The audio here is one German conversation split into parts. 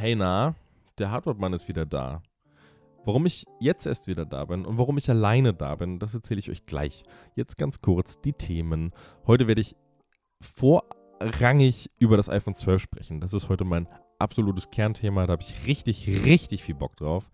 Hey na, der Hardware-Mann ist wieder da. Warum ich jetzt erst wieder da bin und warum ich alleine da bin, das erzähle ich euch gleich. Jetzt ganz kurz die Themen. Heute werde ich vorrangig über das iPhone 12 sprechen. Das ist heute mein absolutes Kernthema. Da habe ich richtig, richtig viel Bock drauf.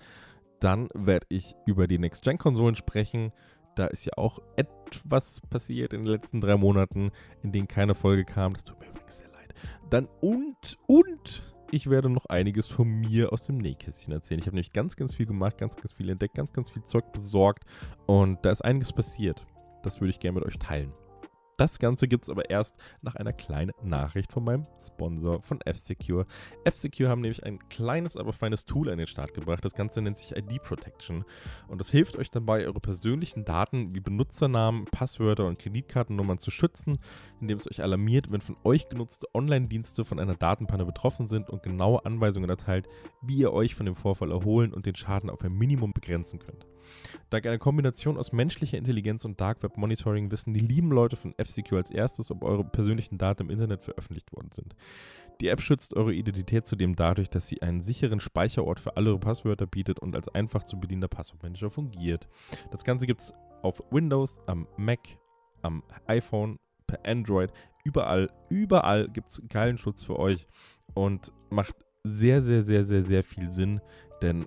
Dann werde ich über die Next-Gen-Konsolen sprechen. Da ist ja auch etwas passiert in den letzten drei Monaten, in denen keine Folge kam. Das tut mir übrigens sehr leid. Dann und, und ich werde noch einiges von mir aus dem Nähkästchen erzählen. Ich habe nämlich ganz, ganz viel gemacht, ganz, ganz viel entdeckt, ganz, ganz viel Zeug besorgt und da ist einiges passiert. Das würde ich gerne mit euch teilen. Das Ganze gibt es aber erst nach einer kleinen Nachricht von meinem Sponsor von F-Secure. F-Secure haben nämlich ein kleines, aber feines Tool an den Start gebracht. Das Ganze nennt sich ID Protection und das hilft euch dabei, eure persönlichen Daten wie Benutzernamen, Passwörter und Kreditkartennummern zu schützen, indem es euch alarmiert, wenn von euch genutzte Online-Dienste von einer Datenpanne betroffen sind und genaue Anweisungen erteilt, wie ihr euch von dem Vorfall erholen und den Schaden auf ein Minimum begrenzen könnt. Dank einer Kombination aus menschlicher Intelligenz und Dark Web Monitoring wissen die lieben Leute von F-Secure als erstes, ob eure persönlichen Daten im Internet veröffentlicht worden sind. Die App schützt eure Identität zudem dadurch, dass sie einen sicheren Speicherort für alle eure Passwörter bietet und als einfach zu bedienender Passwortmanager fungiert. Das Ganze gibt es auf Windows, am Mac, am iPhone, per Android, überall, überall gibt es geilen Schutz für euch und macht sehr, sehr, sehr, sehr, sehr viel Sinn, denn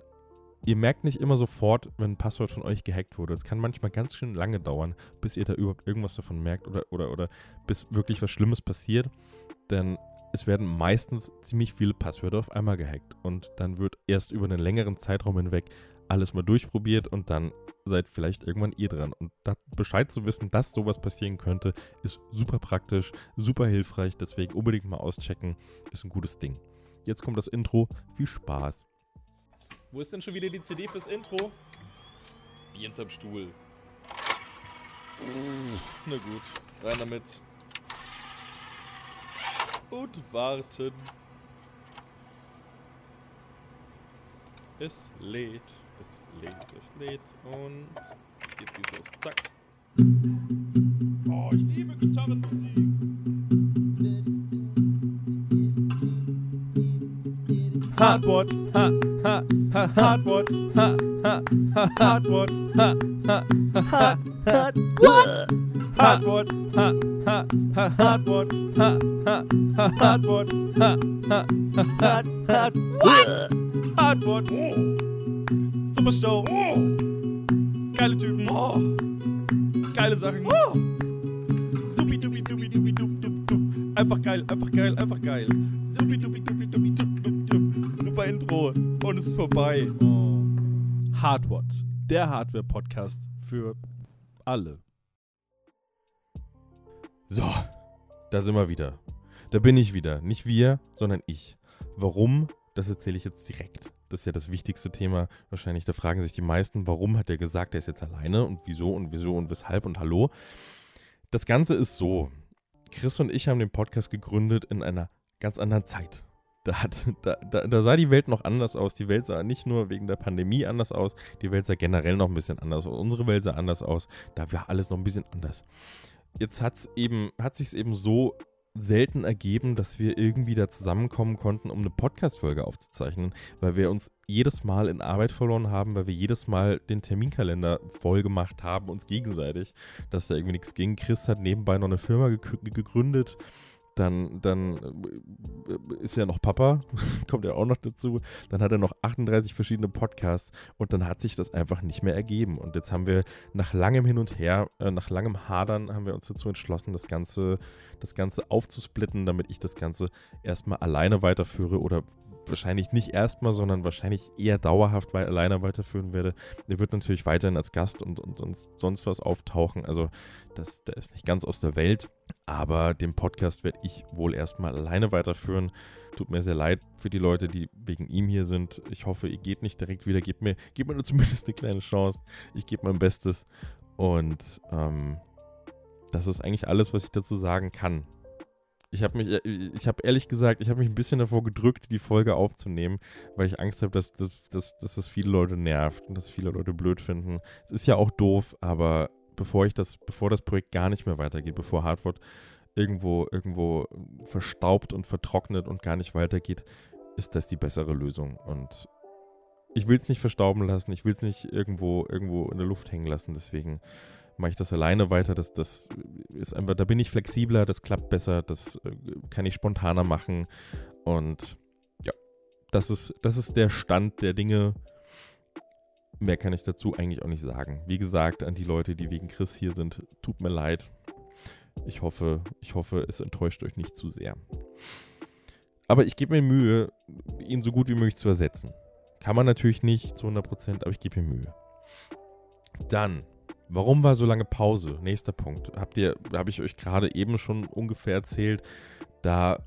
ihr merkt nicht immer sofort, wenn ein Passwort von euch gehackt wurde. Es kann manchmal ganz schön lange dauern, bis ihr da überhaupt irgendwas davon merkt oder, oder, oder bis wirklich was Schlimmes passiert. Denn es werden meistens ziemlich viele Passwörter auf einmal gehackt. Und dann wird erst über einen längeren Zeitraum hinweg alles mal durchprobiert und dann seid vielleicht irgendwann ihr dran. Und Bescheid zu wissen, dass sowas passieren könnte, ist super praktisch, super hilfreich. Deswegen unbedingt mal auschecken. Ist ein gutes Ding. Jetzt kommt das Intro. Viel Spaß. Wo ist denn schon wieder die CD fürs Intro? Die hinterm Stuhl. Na gut, rein damit. Und warten. Es lädt, es lädt, es lädt und jetzt geht's los. Zack. Oh, ich liebe Gitarrenmusik. Hardwort, ha, ha, ha, Hardwort, ha, ha, ha, Hardwort, ha, ha, ha, ha, Hardwort, ha, ha, ha, Hardwort, ha, ha, ha, Hardwort, ha, ha, ha, hard, hard, Hardwort, super Show, geile Typen, geile Sachen, supi dupi dupi dupi dup dup dup, einfach geil, einfach geil, einfach geil, supi dupi dup dup dup, super Intro und es ist vorbei. Oh. Hardwort, der Hardware-Podcast für alle. So, da sind wir wieder. Da bin ich wieder. Nicht wir, sondern ich. Warum? Das erzähle ich jetzt direkt. Das ist ja das wichtigste Thema. Wahrscheinlich, da fragen sich die meisten, warum hat er gesagt, er ist jetzt alleine und wieso und wieso und weshalb und hallo. Das Ganze ist so. Chris und ich haben den Podcast gegründet in einer ganz anderen Zeit. Da, hat, da, da, da, sah die Welt noch anders aus. Die Welt sah nicht nur wegen der Pandemie anders aus, die Welt sah generell noch ein bisschen anders aus. Unsere Welt sah anders aus. Da war alles noch ein bisschen anders. Jetzt hat's eben, hat sich eben so selten ergeben, dass wir irgendwie da zusammenkommen konnten, um eine Podcast-Folge aufzuzeichnen, weil wir uns jedes Mal in Arbeit verloren haben, weil wir jedes Mal den Terminkalender voll gemacht haben, uns gegenseitig, dass da irgendwie nichts ging. Chris hat nebenbei noch eine Firma gegründet dann, dann äh, ist er noch Papa, kommt er auch noch dazu. Dann hat er noch 38 verschiedene Podcasts und dann hat sich das einfach nicht mehr ergeben. Und jetzt haben wir nach langem Hin und Her, äh, nach langem Hadern, haben wir uns dazu entschlossen, das Ganze, das Ganze aufzusplitten, damit ich das Ganze erstmal alleine weiterführe oder wahrscheinlich nicht erstmal, sondern wahrscheinlich eher dauerhaft wei alleine weiterführen werde. Er wird natürlich weiterhin als Gast und, und, und sonst was auftauchen. Also das, der ist nicht ganz aus der Welt. Aber den Podcast werde ich wohl erstmal alleine weiterführen. Tut mir sehr leid für die Leute, die wegen ihm hier sind. Ich hoffe, ihr geht nicht direkt wieder. Gebt mir, gebt mir nur zumindest eine kleine Chance. Ich gebe mein Bestes. Und ähm, das ist eigentlich alles, was ich dazu sagen kann. Ich habe mich, äh, ich habe ehrlich gesagt, ich habe mich ein bisschen davor gedrückt, die Folge aufzunehmen, weil ich Angst habe, dass, dass, dass, dass das viele Leute nervt und dass viele Leute blöd finden. Es ist ja auch doof, aber bevor ich das, bevor das Projekt gar nicht mehr weitergeht, bevor Hardwort irgendwo, irgendwo verstaubt und vertrocknet und gar nicht weitergeht, ist das die bessere Lösung. Und ich will es nicht verstauben lassen, ich will es nicht irgendwo, irgendwo in der Luft hängen lassen, deswegen mache ich das alleine weiter. Das, das ist einfach, da bin ich flexibler, das klappt besser, das äh, kann ich spontaner machen. Und ja, das ist, das ist der Stand der Dinge. Mehr kann ich dazu eigentlich auch nicht sagen. Wie gesagt, an die Leute, die wegen Chris hier sind, tut mir leid. Ich hoffe, ich hoffe, es enttäuscht euch nicht zu sehr. Aber ich gebe mir Mühe, ihn so gut wie möglich zu ersetzen. Kann man natürlich nicht zu 100%, aber ich gebe mir Mühe. Dann, warum war so lange Pause? Nächster Punkt. Habt ihr, habe ich euch gerade eben schon ungefähr erzählt, da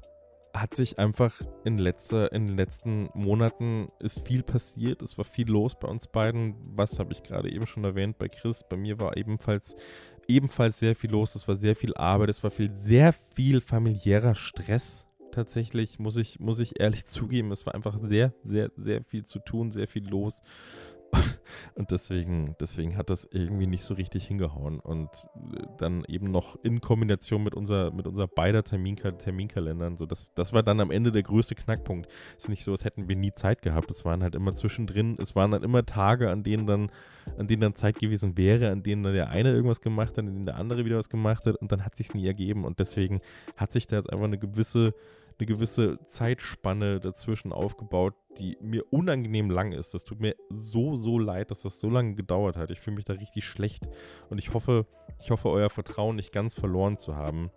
hat sich einfach in, letzter, in den letzten Monaten ist viel passiert. Es war viel los bei uns beiden. Was habe ich gerade eben schon erwähnt bei Chris? Bei mir war ebenfalls, ebenfalls sehr viel los. Es war sehr viel Arbeit. Es war viel, sehr viel familiärer Stress. Tatsächlich muss ich, muss ich ehrlich zugeben, es war einfach sehr, sehr, sehr viel zu tun, sehr viel los. Und deswegen, deswegen hat das irgendwie nicht so richtig hingehauen. Und äh, dann eben noch in Kombination mit unser, mit unser beider Terminka Terminkalendern. So, das, das war dann am Ende der größte Knackpunkt. Es ist nicht so, als hätten wir nie Zeit gehabt. Es waren halt immer zwischendrin, es waren dann immer Tage, an denen dann, an denen dann Zeit gewesen wäre, an denen dann der eine irgendwas gemacht hat, an denen der andere wieder was gemacht hat und dann hat sich nie ergeben. Und deswegen hat sich da jetzt einfach eine gewisse eine gewisse Zeitspanne dazwischen aufgebaut, die mir unangenehm lang ist. Das tut mir so, so leid, dass das so lange gedauert hat. Ich fühle mich da richtig schlecht und ich hoffe, ich hoffe, euer Vertrauen nicht ganz verloren zu haben.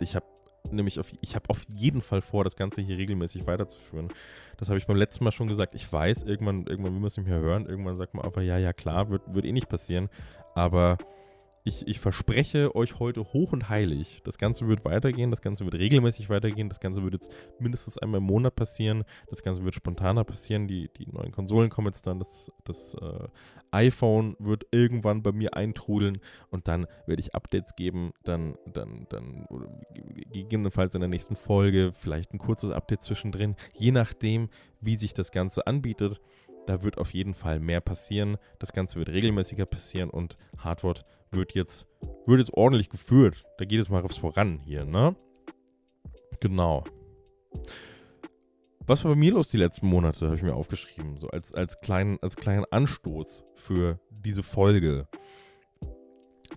Ich habe nämlich auf, ich habe auf jeden Fall vor, das Ganze hier regelmäßig weiterzuführen. Das habe ich beim letzten Mal schon gesagt. Ich weiß, irgendwann, irgendwann man es nicht mehr hören. Irgendwann sagt man einfach, ja, ja, klar, wird, wird eh nicht passieren. Aber ich, ich verspreche euch heute hoch und heilig, das Ganze wird weitergehen, das Ganze wird regelmäßig weitergehen, das Ganze wird jetzt mindestens einmal im Monat passieren, das Ganze wird spontaner passieren, die, die neuen Konsolen kommen jetzt dann, das, das äh, iPhone wird irgendwann bei mir eintrudeln und dann werde ich Updates geben, dann, dann, dann gegebenenfalls in der nächsten Folge, vielleicht ein kurzes Update zwischendrin, je nachdem, wie sich das Ganze anbietet. Da wird auf jeden Fall mehr passieren. Das Ganze wird regelmäßiger passieren und Hardware wird jetzt, wird jetzt ordentlich geführt. Da geht es mal aufs Voran hier, ne? Genau. Was war bei mir los die letzten Monate, habe ich mir aufgeschrieben. So als, als, kleinen, als kleinen Anstoß für diese Folge.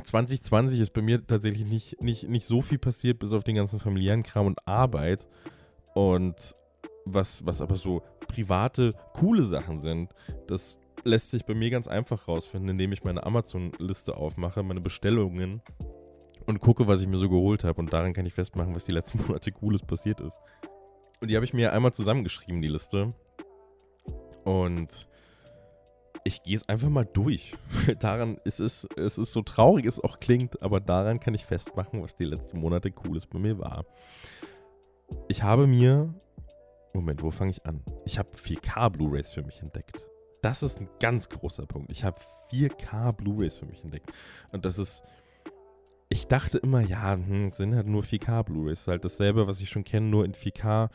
2020 ist bei mir tatsächlich nicht, nicht, nicht so viel passiert, bis auf den ganzen familiären Kram und Arbeit. Und was, was aber so private, coole Sachen sind, das lässt sich bei mir ganz einfach rausfinden, indem ich meine Amazon-Liste aufmache, meine Bestellungen und gucke, was ich mir so geholt habe. Und daran kann ich festmachen, was die letzten Monate Cooles passiert ist. Und die habe ich mir einmal zusammengeschrieben, die Liste. Und ich gehe es einfach mal durch. daran ist es, es ist so traurig es auch klingt, aber daran kann ich festmachen, was die letzten Monate Cooles bei mir war. Ich habe mir Moment, wo fange ich an? Ich habe 4K Blu-rays für mich entdeckt. Das ist ein ganz großer Punkt. Ich habe 4K Blu-rays für mich entdeckt. Und das ist. Ich dachte immer, ja, hm, sind halt nur 4K Blu-rays. Halt dasselbe, was ich schon kenne, nur in 4K.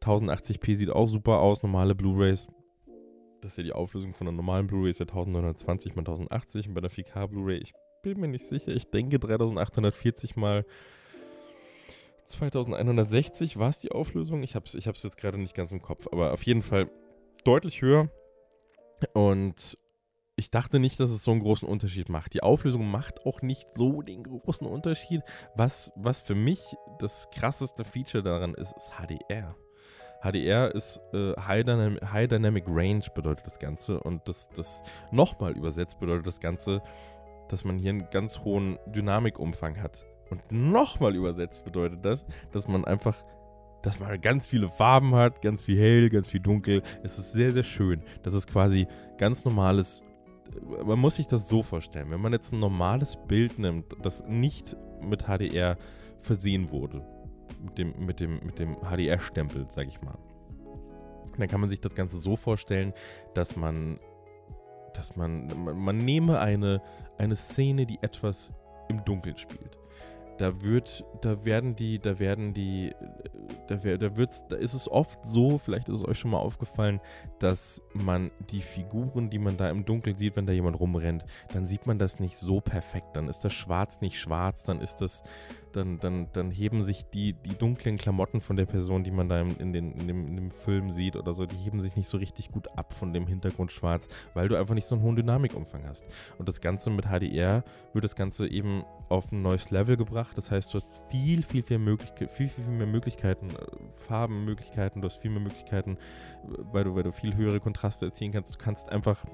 1080p sieht auch super aus. Normale Blu-rays. Das ist ja die Auflösung von einer normalen Blu-ray, ist ja 1920 x 1080. Und bei der 4K Blu-ray, ich bin mir nicht sicher. Ich denke 3840 mal 2160 war es die Auflösung. Ich habe es ich jetzt gerade nicht ganz im Kopf, aber auf jeden Fall deutlich höher. Und ich dachte nicht, dass es so einen großen Unterschied macht. Die Auflösung macht auch nicht so den großen Unterschied. Was, was für mich das krasseste Feature daran ist, ist HDR. HDR ist äh, High, Dynam High, Dynamic Range bedeutet das Ganze und das, das nochmal übersetzt bedeutet das Ganze, dass man hier einen ganz hohen Dynamikumfang hat. Und nochmal übersetzt bedeutet das, dass man einfach, dass man ganz viele Farben hat, ganz viel hell, ganz viel dunkel. Es ist sehr, sehr schön. Das ist quasi ganz normales, man muss sich das so vorstellen, wenn man jetzt ein normales Bild nimmt, das nicht mit HDR versehen wurde, mit dem, mit dem, mit dem HDR-Stempel, sag ich mal, dann kann man sich das Ganze so vorstellen, dass man, dass man, man, man nehme eine, eine Szene, die etwas im Dunkeln spielt da wird, da werden die, da werden die, da, da wird's, da ist es oft so, vielleicht ist es euch schon mal aufgefallen, dass man die Figuren, die man da im Dunkeln sieht, wenn da jemand rumrennt, dann sieht man das nicht so perfekt. Dann ist das Schwarz nicht schwarz, dann ist das, dann, dann, dann heben sich die, die dunklen Klamotten von der Person, die man da in, den, in, dem, in dem Film sieht oder so, die heben sich nicht so richtig gut ab von dem Hintergrund schwarz, weil du einfach nicht so einen hohen Dynamikumfang hast. Und das Ganze mit HDR wird das Ganze eben auf ein neues Level gebracht. Das heißt, du hast viel, viel, viel, Möglichkeit, viel, viel, viel mehr Möglichkeiten, äh, Farbenmöglichkeiten, du hast viel mehr Möglichkeiten, weil du, weil du viel höhere Kontraste erzielen kannst. Du kannst einfach,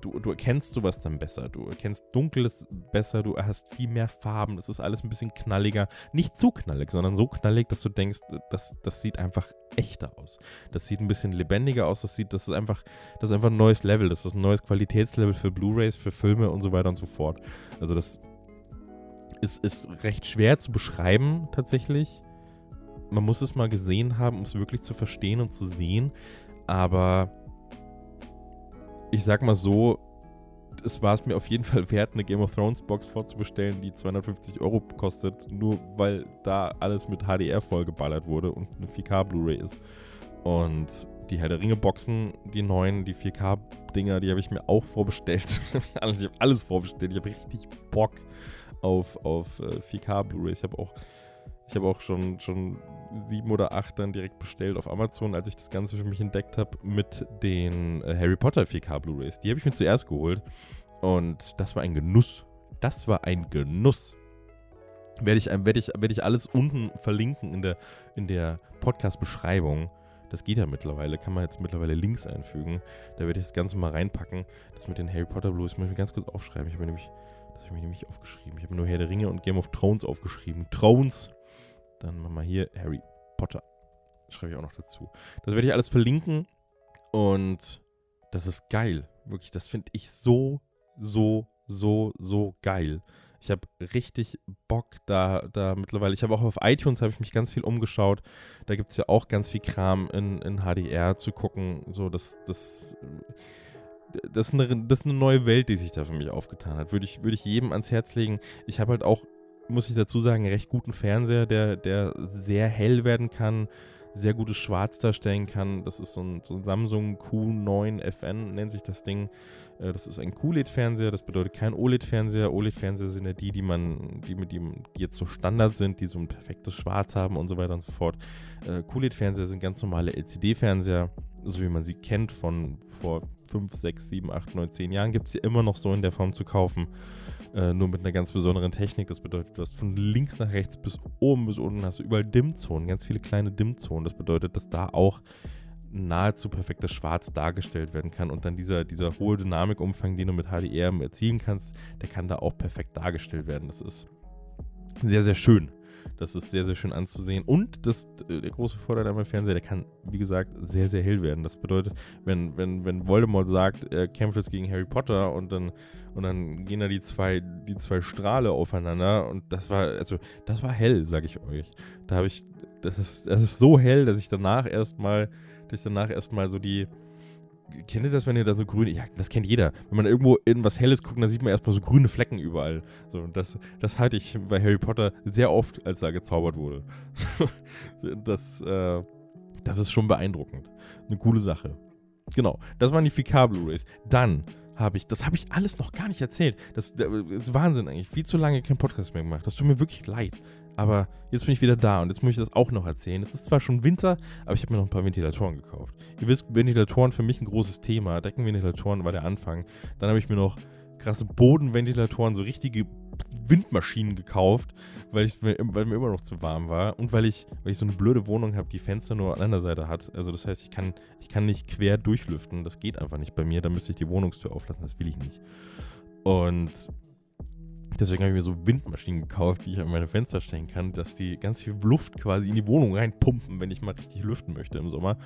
du, du erkennst sowas dann besser. Du erkennst Dunkles besser, du hast viel mehr Farben. Das ist alles ein bisschen knalliger. Nicht zu knallig, sondern so knallig, dass du denkst, das, das sieht einfach echter aus. Das sieht ein bisschen lebendiger aus. Das sieht, das ist einfach, das ist einfach ein neues Level. Das ist ein neues Qualitätslevel für Blu-Rays, für Filme und so weiter und so fort. Also das ist, ist recht schwer zu beschreiben tatsächlich. Man muss es mal gesehen haben, um es wirklich zu verstehen und zu sehen. Aber ich sag mal so, es war es mir auf jeden Fall wert, eine Game of Thrones Box vorzubestellen, die 250 Euro kostet, nur weil da alles mit HDR vollgeballert wurde und eine 4K Blu-ray ist. Und die Herr der Ringe Boxen, die neuen, die 4K Dinger, die habe ich mir auch vorbestellt. ich habe alles vorbestellt. Ich habe richtig Bock auf, auf 4K äh, Blu-ray. Ich habe auch, ich habe auch schon, schon sieben oder acht dann direkt bestellt auf Amazon, als ich das Ganze für mich entdeckt habe, mit den äh, Harry Potter 4K Blu-rays. Die habe ich mir zuerst geholt und das war ein Genuss. Das war ein Genuss. Werde ich, werde ich, werde ich alles unten verlinken in der, in der Podcast-Beschreibung. Das geht ja mittlerweile, kann man jetzt mittlerweile Links einfügen. Da werde ich das Ganze mal reinpacken. Das mit den Harry Potter Blues muss ich mir ganz kurz aufschreiben. Ich habe mir nämlich, das habe ich mir nämlich aufgeschrieben. Ich habe nur Herr der Ringe und Game of Thrones aufgeschrieben. Thrones. Dann machen wir hier Harry Potter. Schreibe ich auch noch dazu. Das werde ich alles verlinken. Und das ist geil. Wirklich, das finde ich so, so, so, so geil. Ich habe richtig Bock da, da mittlerweile. Ich habe auch auf iTunes habe ich mich ganz viel umgeschaut. Da gibt es ja auch ganz viel Kram in, in HDR zu gucken. So, das, das, das ist, eine, das ist eine neue Welt, die sich da für mich aufgetan hat. Würde ich, würde ich jedem ans Herz legen. Ich habe halt auch muss ich dazu sagen, recht guten Fernseher, der, der sehr hell werden kann, sehr gutes Schwarz darstellen kann. Das ist so ein, so ein Samsung Q9 FN, nennt sich das Ding. Äh, das ist ein QLED-Fernseher, das bedeutet kein OLED-Fernseher. OLED-Fernseher sind ja die, die man, die mit dem, die jetzt so Standard sind, die so ein perfektes Schwarz haben und so weiter und so fort. Äh, QLED-Fernseher sind ganz normale LCD-Fernseher, so wie man sie kennt von vor 5, 6, 7, 8, 9, 10 Jahren. Gibt es die immer noch so in der Form zu kaufen. Äh, nur mit einer ganz besonderen Technik. Das bedeutet, du hast von links nach rechts bis oben bis unten hast du überall Dimmzonen, ganz viele kleine Dimmzonen. Das bedeutet, dass da auch nahezu perfektes Schwarz dargestellt werden kann und dann dieser, dieser hohe Dynamikumfang, den du mit HDR erzielen kannst, der kann da auch perfekt dargestellt werden. Das ist sehr, sehr schön. Das ist sehr, sehr schön anzusehen. Und das, äh, der große Vorteil an meinem Fernseher, der kann, wie gesagt, sehr, sehr hell werden. Das bedeutet, wenn, wenn, wenn Voldemort sagt, er kämpft jetzt gegen Harry Potter und dann, und dann gehen da die zwei, die zwei Strahle aufeinander und das war, also, das war hell, sag ich euch. Da habe ich, das ist, das ist so hell, dass ich danach erstmal, dass ich danach erstmal so die, kennt ihr das, wenn ihr da so grüne, ja, das kennt jeder. Wenn man irgendwo in was Helles guckt, dann sieht man erstmal so grüne Flecken überall. So, das, das halte ich bei Harry Potter sehr oft, als da gezaubert wurde. das, äh, das ist schon beeindruckend. Eine coole Sache. Genau, das waren die 4K Blu-Rays. Dann habe ich, das habe ich alles noch gar nicht erzählt. Das, das, ist Wahnsinn eigentlich. Viel zu lange kein Podcast mehr gemacht. Das tut mir wirklich leid. Aber jetzt bin ich wieder da und jetzt muss ich das auch noch erzählen. Es ist zwar schon Winter, aber ich habe mir noch ein paar Ventilatoren gekauft. Ihr wisst, Ventilatoren für mich ein großes Thema. Deckenventilatoren war der Anfang. Dann habe ich mir noch krasse Bodenventilatoren, so richtige Windmaschinen gekauft, weil, ich, weil mir immer noch zu warm war und weil ich, weil ich so eine blöde Wohnung habe, die Fenster nur an einer Seite hat. Also das heißt, ich kann, ich kann nicht quer durchlüften. Das geht einfach nicht bei mir. Da müsste ich die Wohnungstür auflassen. Das will ich nicht. Und Deswegen habe ich mir so Windmaschinen gekauft, die ich an meine Fenster stellen kann, dass die ganz viel Luft quasi in die Wohnung reinpumpen, wenn ich mal richtig lüften möchte im Sommer.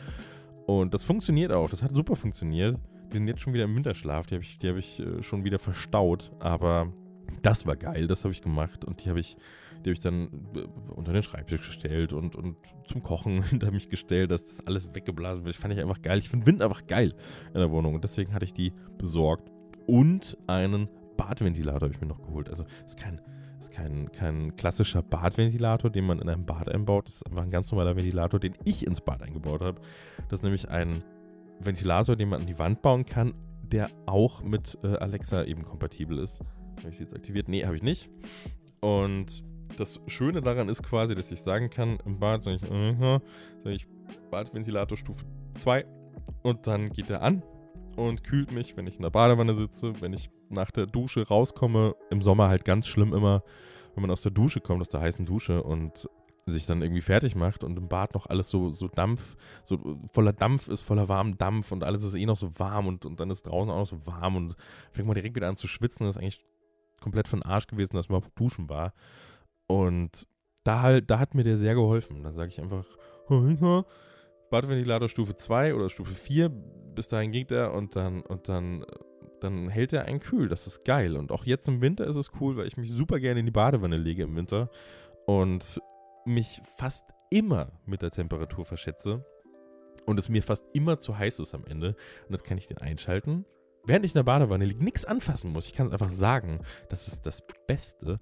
Und das funktioniert auch. Das hat super funktioniert. Die sind jetzt schon wieder im Winterschlaf. Die habe ich, hab ich äh, schon wieder verstaut. Aber das war geil. Das habe ich gemacht. Und die habe ich, hab ich dann äh, unter den Schreibtisch gestellt und, und zum Kochen hinter mich gestellt, dass das alles weggeblasen wird. Das fand ich einfach geil. Ich finde Wind einfach geil in der Wohnung. Und deswegen hatte ich die besorgt. Und einen Badventilator habe ich mir noch geholt. Also ist kein, ist kein, kein klassischer Badventilator, den man in einem Bad einbaut. Das ist einfach ein ganz normaler Ventilator, den ich ins Bad eingebaut habe. Das ist nämlich ein Ventilator, den man an die Wand bauen kann, der auch mit äh, Alexa eben kompatibel ist. Habe ich sie jetzt aktiviert? Nee, habe ich nicht. Und das Schöne daran ist quasi, dass ich sagen kann, im Bad sage ich, uh, sag ich Badventilator Stufe 2 und dann geht er an und kühlt mich, wenn ich in der Badewanne sitze, wenn ich nach der Dusche rauskomme. Im Sommer halt ganz schlimm immer, wenn man aus der Dusche kommt, aus der heißen Dusche und sich dann irgendwie fertig macht und im Bad noch alles so, so Dampf, so voller Dampf ist, voller warmen Dampf und alles ist eh noch so warm und, und dann ist draußen auch noch so warm und fängt man direkt wieder an zu schwitzen. Das ist eigentlich komplett von Arsch gewesen, dass man auf Duschen war. Und da halt, da hat mir der sehr geholfen. Dann sage ich einfach, Badventilator Stufe 2 oder Stufe 4, bis dahin ging der und dann, und dann, dann hält er einen kühl. Das ist geil. Und auch jetzt im Winter ist es cool, weil ich mich super gerne in die Badewanne lege im Winter und mich fast immer mit der Temperatur verschätze und es mir fast immer zu heiß ist am Ende. Und jetzt kann ich den einschalten. Während ich in der Badewanne liege, nichts anfassen muss. Ich kann es einfach sagen. Das ist das Beste.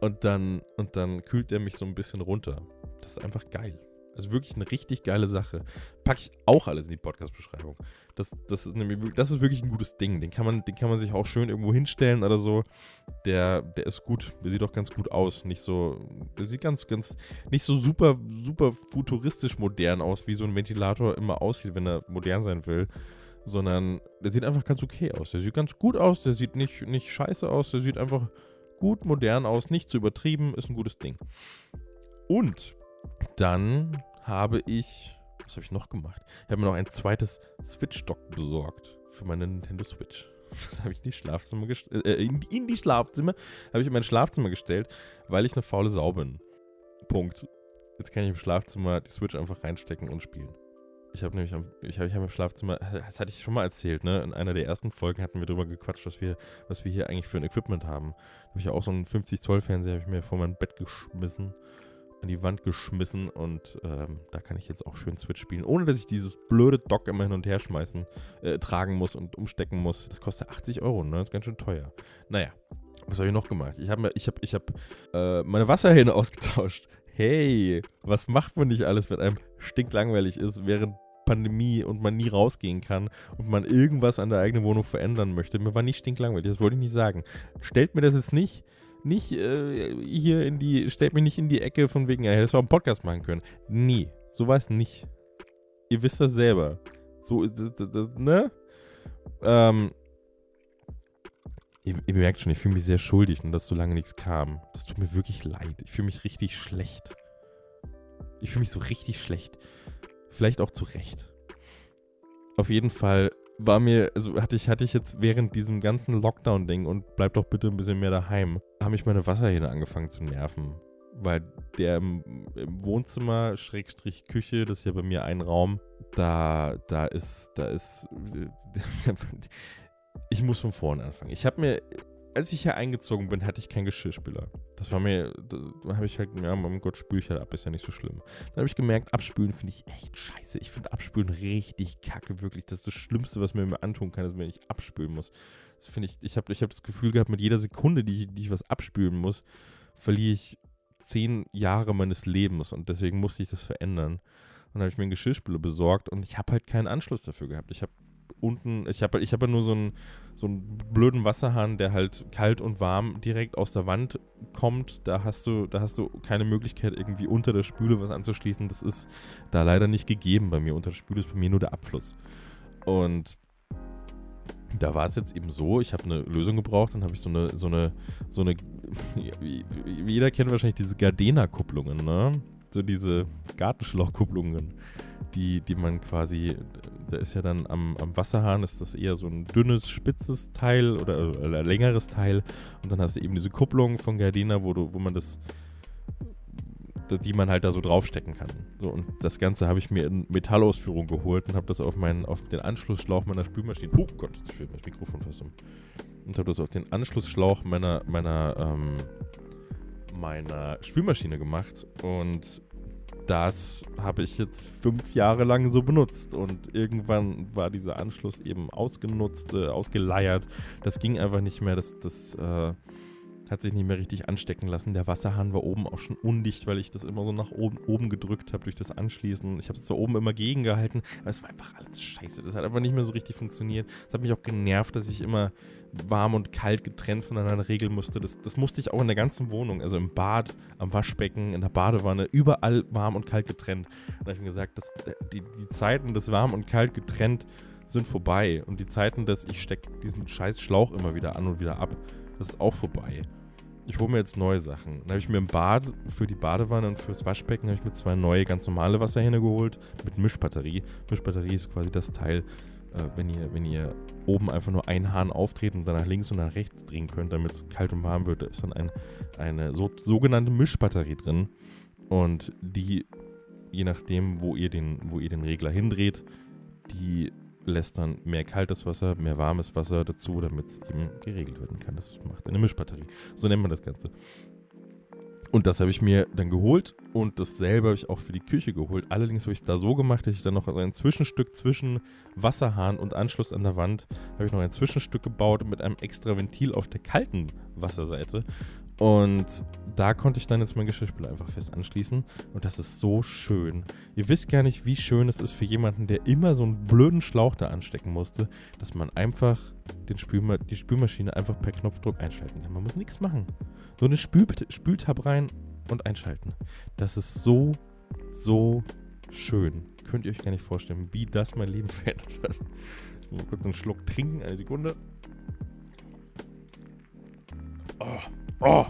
Und dann, und dann kühlt er mich so ein bisschen runter. Das ist einfach geil. Also wirklich eine richtig geile Sache. Packe ich auch alles in die Podcast-Beschreibung. Das, das, ist nämlich, das ist wirklich ein gutes Ding. Den kann, man, den kann man sich auch schön irgendwo hinstellen oder so. Der, der ist gut. Der sieht auch ganz gut aus. Nicht so, der sieht ganz, ganz, nicht so super, super futuristisch modern aus, wie so ein Ventilator immer aussieht, wenn er modern sein will. Sondern der sieht einfach ganz okay aus. Der sieht ganz gut aus. Der sieht nicht, nicht scheiße aus. Der sieht einfach gut, modern aus. Nicht zu übertrieben. Ist ein gutes Ding. Und dann habe ich, was habe ich noch gemacht? Ich habe mir noch ein zweites Switch-Dock besorgt für meine Nintendo Switch. Das habe ich in die Schlafzimmer gestellt. Äh, in, in, die Schlafzimmer habe ich in mein Schlafzimmer gestellt, weil ich eine faule Sau bin. Punkt. Jetzt kann ich im Schlafzimmer die Switch einfach reinstecken und spielen. Ich habe nämlich, ich habe ich hab im Schlafzimmer, das hatte ich schon mal erzählt, ne? In einer der ersten Folgen hatten wir darüber gequatscht, was wir, was wir hier eigentlich für ein Equipment haben. Da habe ich ja auch so einen 50 Zoll Fernseher, habe ich mir vor mein Bett geschmissen an die Wand geschmissen und ähm, da kann ich jetzt auch schön Switch spielen, ohne dass ich dieses blöde Dock immer hin und her schmeißen, äh, tragen muss und umstecken muss. Das kostet 80 Euro, ne? Das ist ganz schön teuer. Naja, was habe ich noch gemacht? Ich habe ich hab, ich hab, äh, meine Wasserhähne ausgetauscht. Hey, was macht man nicht alles, wenn einem stinklangweilig ist, während Pandemie und man nie rausgehen kann und man irgendwas an der eigenen Wohnung verändern möchte. Mir war nicht stinklangweilig, das wollte ich nicht sagen. Stellt mir das jetzt nicht nicht äh, hier in die, stellt mich nicht in die Ecke von wegen, ja, hättest du auch einen Podcast machen können. Nee, so war es nicht. Ihr wisst das selber. So, ne? Ähm, ihr, ihr merkt schon, ich fühle mich sehr schuldig und dass so lange nichts kam. Das tut mir wirklich leid. Ich fühle mich richtig schlecht. Ich fühle mich so richtig schlecht. Vielleicht auch zu Recht. Auf jeden Fall war mir, also hatte ich, hatte ich jetzt während diesem ganzen Lockdown-Ding und bleib doch bitte ein bisschen mehr daheim, haben mich meine Wasserhähne angefangen zu nerven. Weil der im, im Wohnzimmer, Schrägstrich Küche, das ist ja bei mir ein Raum, da, da ist, da ist, ich muss von vorne anfangen. Ich habe mir als ich hier eingezogen bin, hatte ich keinen Geschirrspüler. Das war mir, da habe ich halt, ja, mein Gott, spüle ich halt ab, ist ja nicht so schlimm. Dann habe ich gemerkt, abspülen finde ich echt scheiße. Ich finde abspülen richtig kacke, wirklich. Das ist das Schlimmste, was mir antun kann, ist, wenn ich abspülen muss. Das finde ich, ich habe ich hab das Gefühl gehabt, mit jeder Sekunde, die, die ich was abspülen muss, verliere ich zehn Jahre meines Lebens und deswegen musste ich das verändern. Dann habe ich mir einen Geschirrspüler besorgt und ich habe halt keinen Anschluss dafür gehabt. Ich habe unten, ich habe ich hab nur so einen, so einen blöden Wasserhahn, der halt kalt und warm direkt aus der Wand kommt. Da hast du, da hast du keine Möglichkeit, irgendwie unter der Spüle was anzuschließen. Das ist da leider nicht gegeben bei mir. Unter der Spüle ist bei mir nur der Abfluss. Und da war es jetzt eben so, ich habe eine Lösung gebraucht, dann habe ich so eine, so eine, so eine, jeder kennt wahrscheinlich diese Gardena-Kupplungen, ne? So diese Gartenschlauchkupplungen die, die man quasi, da ist ja dann am, am Wasserhahn ist das eher so ein dünnes, spitzes Teil oder, oder längeres Teil und dann hast du eben diese Kupplung von Gardena, wo du, wo man das die man halt da so draufstecken kann. So, und das Ganze habe ich mir in Metallausführung geholt und habe das auf, meinen, auf den Anschlussschlauch meiner Spülmaschine. Oh Gott, jetzt fehlt das Mikrofon fast um. Und habe das auf den Anschlussschlauch meiner, meiner, ähm, meiner Spülmaschine gemacht. Und das habe ich jetzt fünf Jahre lang so benutzt und irgendwann war dieser Anschluss eben ausgenutzt, äh, ausgeleiert. Das ging einfach nicht mehr. Das, das äh, hat sich nicht mehr richtig anstecken lassen. Der Wasserhahn war oben auch schon undicht, weil ich das immer so nach oben, oben gedrückt habe durch das Anschließen. Ich habe es da oben immer gegengehalten, aber es war einfach alles scheiße. Das hat einfach nicht mehr so richtig funktioniert. Es hat mich auch genervt, dass ich immer warm und kalt getrennt voneinander regeln musste. Das, das musste ich auch in der ganzen Wohnung, also im Bad, am Waschbecken, in der Badewanne, überall warm und kalt getrennt. Da habe ich mir gesagt, dass die, die Zeiten des warm und kalt getrennt sind vorbei. Und die Zeiten des, ich stecke diesen scheiß Schlauch immer wieder an und wieder ab, das ist auch vorbei ich hole mir jetzt neue Sachen. Dann habe ich mir im Bad für die Badewanne und fürs Waschbecken habe ich mir zwei neue ganz normale Wasserhähne geholt mit Mischbatterie. Mischbatterie ist quasi das Teil, äh, wenn, ihr, wenn ihr oben einfach nur einen Hahn auftreten und dann nach links und nach rechts drehen könnt, damit es kalt und warm wird. Da ist dann ein, eine so, sogenannte Mischbatterie drin. Und die, je nachdem, wo ihr den, wo ihr den Regler hindreht, die lässt dann mehr kaltes Wasser, mehr warmes Wasser dazu, damit es eben geregelt werden kann. Das macht eine Mischbatterie. So nennt man das Ganze. Und das habe ich mir dann geholt und dasselbe habe ich auch für die Küche geholt. Allerdings habe ich es da so gemacht, dass ich dann noch ein Zwischenstück zwischen Wasserhahn und Anschluss an der Wand habe ich noch ein Zwischenstück gebaut mit einem extra Ventil auf der kalten Wasserseite. Und da konnte ich dann jetzt mein Geschirrspüler einfach fest anschließen. Und das ist so schön. Ihr wisst gar nicht, wie schön es ist für jemanden, der immer so einen blöden Schlauch da anstecken musste, dass man einfach den Spülma die Spülmaschine einfach per Knopfdruck einschalten kann. Man muss nichts machen. Nur eine Spül Spültab rein und einschalten. Das ist so, so schön. Könnt ihr euch gar nicht vorstellen, wie das mein Leben verändert hat. Ich muss kurz einen Schluck trinken, eine Sekunde. Oh, Oh!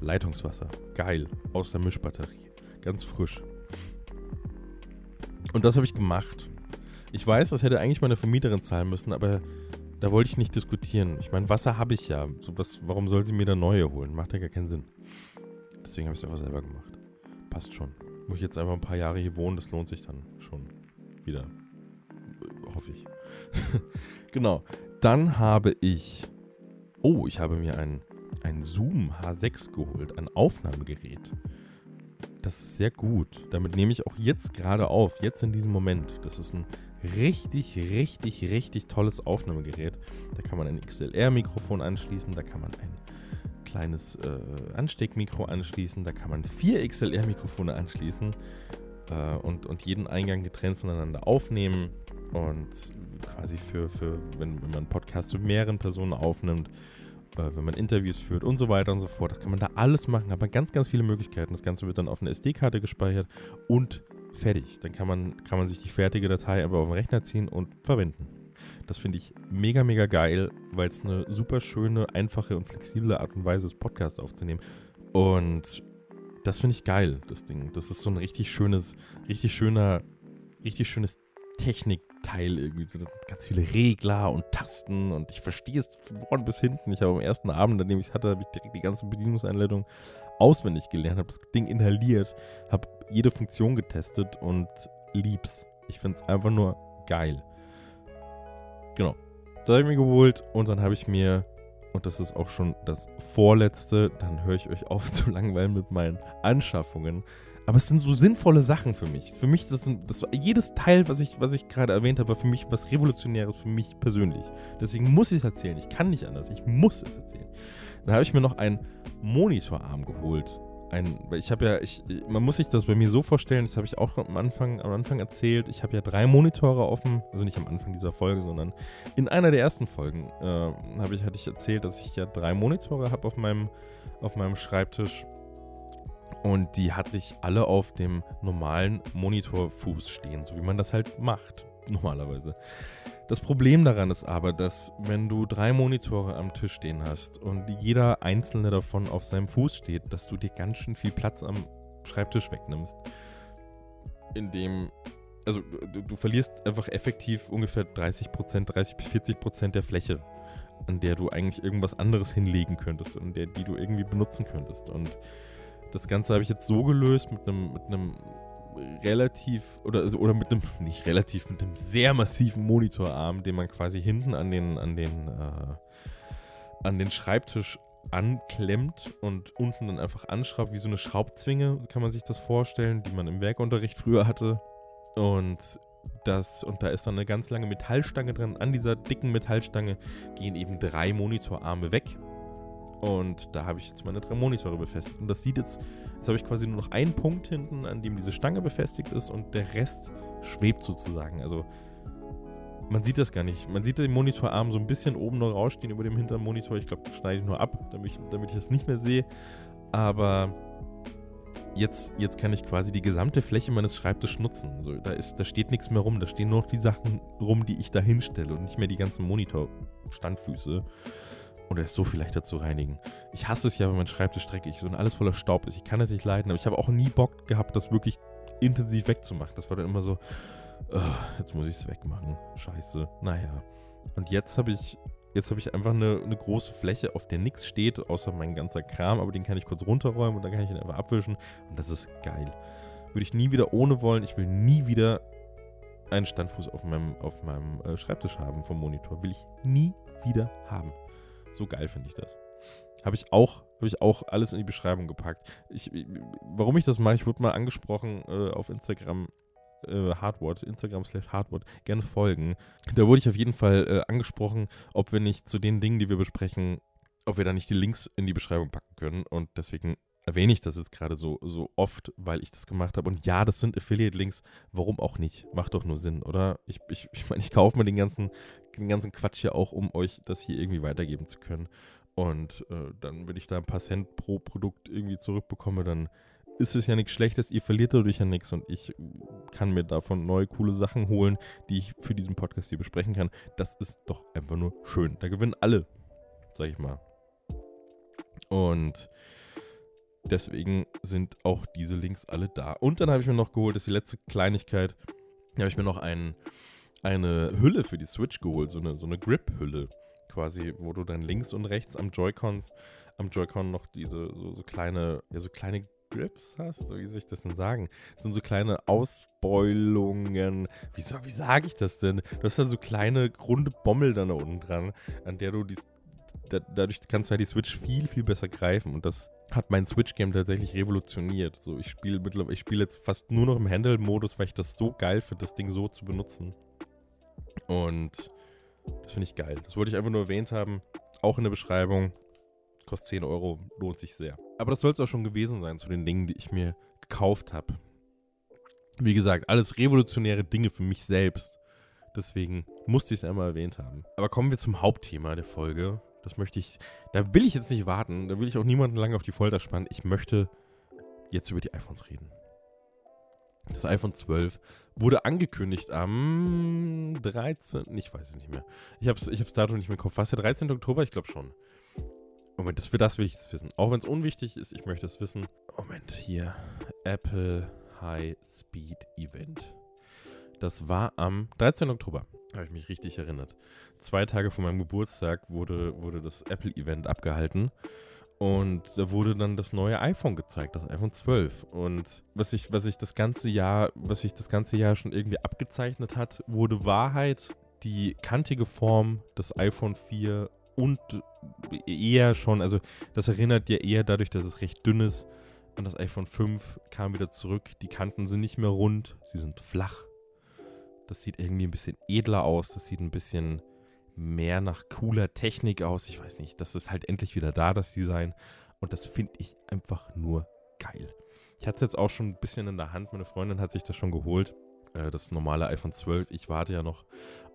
Leitungswasser. Geil. Aus der Mischbatterie. Ganz frisch. Und das habe ich gemacht. Ich weiß, das hätte eigentlich meine Vermieterin zahlen müssen, aber da wollte ich nicht diskutieren. Ich meine, Wasser habe ich ja. So was, warum soll sie mir da neue holen? Macht ja gar keinen Sinn. Deswegen habe ich es einfach selber gemacht. Passt schon. Muss ich jetzt einfach ein paar Jahre hier wohnen, das lohnt sich dann schon wieder. Hoffe ich. genau. Dann habe ich. Oh, ich habe mir einen ein Zoom H6 geholt, ein Aufnahmegerät. Das ist sehr gut. Damit nehme ich auch jetzt gerade auf, jetzt in diesem Moment. Das ist ein richtig, richtig, richtig tolles Aufnahmegerät. Da kann man ein XLR-Mikrofon anschließen, da kann man ein kleines äh, Ansteckmikro anschließen, da kann man vier XLR-Mikrofone anschließen äh, und, und jeden Eingang getrennt voneinander aufnehmen. Und quasi für, für wenn, wenn man Podcasts mit mehreren Personen aufnimmt, wenn man Interviews führt und so weiter und so fort. Das kann man da alles machen, hat man ganz, ganz viele Möglichkeiten. Das Ganze wird dann auf eine SD-Karte gespeichert und fertig. Dann kann man, kann man sich die fertige Datei aber auf den Rechner ziehen und verwenden. Das finde ich mega, mega geil, weil es eine super schöne, einfache und flexible Art und Weise ist, Podcasts aufzunehmen. Und das finde ich geil, das Ding. Das ist so ein richtig schönes, richtig schöner, richtig schönes Technik, Teil irgendwie. So, das sind ganz viele Regler und Tasten und ich verstehe es von vorn bis hinten. Ich habe am ersten Abend, an dem ich es hatte, habe ich direkt die ganze Bedienungseinleitung auswendig gelernt, habe das Ding inhaliert, habe jede Funktion getestet und lieb's. Ich finde es einfach nur geil. Genau. Das habe ich mir geholt und dann habe ich mir, und das ist auch schon das vorletzte, dann höre ich euch auf zu langweilen mit meinen Anschaffungen, aber es sind so sinnvolle Sachen für mich. Für mich ist das, ein, das jedes Teil, was ich, was ich gerade erwähnt habe, war für mich was Revolutionäres für mich persönlich. Deswegen muss ich es erzählen. Ich kann nicht anders. Ich muss es erzählen. Dann habe ich mir noch einen Monitorarm geholt. Ein, ich habe ja, ich, man muss sich das bei mir so vorstellen, das habe ich auch am Anfang, am Anfang erzählt. Ich habe ja drei Monitore offen, also nicht am Anfang dieser Folge, sondern in einer der ersten Folgen äh, habe ich, hatte ich erzählt, dass ich ja drei Monitore habe auf meinem, auf meinem Schreibtisch und die hatte ich alle auf dem normalen Monitorfuß stehen, so wie man das halt macht, normalerweise. Das Problem daran ist aber, dass wenn du drei Monitore am Tisch stehen hast und jeder einzelne davon auf seinem Fuß steht, dass du dir ganz schön viel Platz am Schreibtisch wegnimmst. Indem, also du, du verlierst einfach effektiv ungefähr 30%, 30 bis 40% der Fläche, an der du eigentlich irgendwas anderes hinlegen könntest und der, die du irgendwie benutzen könntest. Und das Ganze habe ich jetzt so gelöst mit einem, mit einem relativ oder, also, oder mit einem, nicht relativ, mit einem sehr massiven Monitorarm, den man quasi hinten an den, an den, äh, an den Schreibtisch anklemmt und unten dann einfach anschraubt, wie so eine Schraubzwinge, kann man sich das vorstellen, die man im Werkunterricht früher hatte. Und das, und da ist dann eine ganz lange Metallstange drin. An dieser dicken Metallstange gehen eben drei Monitorarme weg Und da habe ich jetzt meine drei Monitore befestigt. Und das sieht jetzt, jetzt habe ich quasi nur noch einen Punkt hinten, an dem diese Stange befestigt ist und der Rest schwebt sozusagen. Also man sieht das gar nicht. Man sieht den Monitorarm so ein bisschen oben noch rausstehen über dem hinteren Monitor. Ich glaube, das schneide ich nur ab, damit ich, damit ich das nicht mehr sehe. Aber jetzt, jetzt kann ich quasi die gesamte Fläche meines Schreibtisches nutzen. Also da, ist, da steht nichts mehr rum. Da stehen nur noch die Sachen rum, die ich da hinstelle und nicht mehr die ganzen Monitor-Standfüße. Und er ist so viel leichter zu reinigen. Ich hasse es ja, wenn mein Schreibtisch dreckig ist und alles voller Staub ist. Ich kann es nicht leiden, aber ich habe auch nie Bock gehabt, das wirklich intensiv wegzumachen. Das war dann immer so, oh, jetzt muss ich es wegmachen. Scheiße. Naja. Und jetzt habe ich Jetzt habe ich einfach eine, eine, große Fläche, auf der nichts steht, außer mein ganzer Kram, aber den kann ich kurz runterräumen und dann kann ich ihn einfach abwischen. Und das ist geil. Würde ich nie wieder ohne wollen. Ich will nie wieder einen Standfuß auf meinem, auf meinem äh, Schreibtisch haben vom Monitor. Will ich nie wieder haben. So geil finde ich das. Habe ich auch, habe ich auch alles in die Beschreibung gepackt. Ich, warum ich das mache, ich wurde mal angesprochen äh, auf Instagram äh, Hardword, Instagram slash Hardword, gerne folgen. Da wurde ich auf jeden Fall äh, angesprochen, ob wir nicht zu den Dingen, die wir besprechen, ob wir da nicht die Links in die Beschreibung packen können. Und deswegen erwähne ich das jetzt gerade so, so oft, weil ich das gemacht habe. Und ja, das sind Affiliate-Links. Warum auch nicht? Macht doch nur Sinn, oder? Ich, ich, ich meine, ich kaufe mir den ganzen, den ganzen Quatsch hier auch, um euch das hier irgendwie weitergeben zu können. Und äh, dann, wenn ich da ein paar Cent pro Produkt irgendwie zurückbekomme, dann ist es ja nichts Schlechtes, ihr verliert dadurch ja nichts und ich kann mir davon neue coole Sachen holen, die ich für diesen Podcast hier besprechen kann. Das ist doch einfach nur schön. Da gewinnen alle, sag ich mal. Und deswegen sind auch diese Links alle da. Und dann habe ich mir noch geholt, das ist die letzte Kleinigkeit, da habe ich mir noch ein, eine Hülle für die Switch geholt, so eine, so eine Grip-Hülle quasi, wo du dann links und rechts am Joy-Cons am Joy-Con noch diese so, so kleine, ja, so kleine Grips hast? wie soll ich das denn sagen? Das sind so kleine Ausbeulungen. Wie, wie sage ich das denn? Du hast dann so kleine, runde Bommel da unten dran, an der du die, da, dadurch kannst du halt die Switch viel, viel besser greifen. Und das hat mein Switch-Game tatsächlich revolutioniert. So, ich spiele mittlerweile, ich spiele jetzt fast nur noch im Handle-Modus, weil ich das so geil finde, das Ding so zu benutzen. Und das finde ich geil. Das wollte ich einfach nur erwähnt haben. Auch in der Beschreibung. Kostet 10 Euro, lohnt sich sehr. Aber das soll es auch schon gewesen sein zu den Dingen, die ich mir gekauft habe. Wie gesagt, alles revolutionäre Dinge für mich selbst. Deswegen musste ich es einmal erwähnt haben. Aber kommen wir zum Hauptthema der Folge. Das möchte ich, da will ich jetzt nicht warten. Da will ich auch niemanden lange auf die Folter spannen. Ich möchte jetzt über die iPhones reden. Das iPhone 12 wurde angekündigt am 13. Ich weiß es nicht mehr. Ich habe es ich hab's nicht mehr im Kopf. War es der 13. Oktober? Ich glaube schon. Moment, das, für das will ich es wissen. Auch wenn es unwichtig ist, ich möchte es wissen. Moment, hier. Apple High Speed Event. Das war am 13. Oktober. Habe ich mich richtig erinnert. Zwei Tage vor meinem Geburtstag wurde, wurde das Apple-Event abgehalten. Und da wurde dann das neue iPhone gezeigt, das iPhone 12. Und was sich was ich das ganze Jahr, was sich das ganze Jahr schon irgendwie abgezeichnet hat, wurde Wahrheit. Die kantige Form des iPhone 4 und eher schon, also das erinnert ja eher dadurch, dass es recht dünn ist. Und das iPhone 5 kam wieder zurück. Die Kanten sind nicht mehr rund, sie sind flach. Das sieht irgendwie ein bisschen edler aus. Das sieht ein bisschen mehr nach cooler Technik aus. Ich weiß nicht, das ist halt endlich wieder da, das Design. Und das finde ich einfach nur geil. Ich hatte es jetzt auch schon ein bisschen in der Hand. Meine Freundin hat sich das schon geholt. Äh, das normale iPhone 12. Ich warte ja noch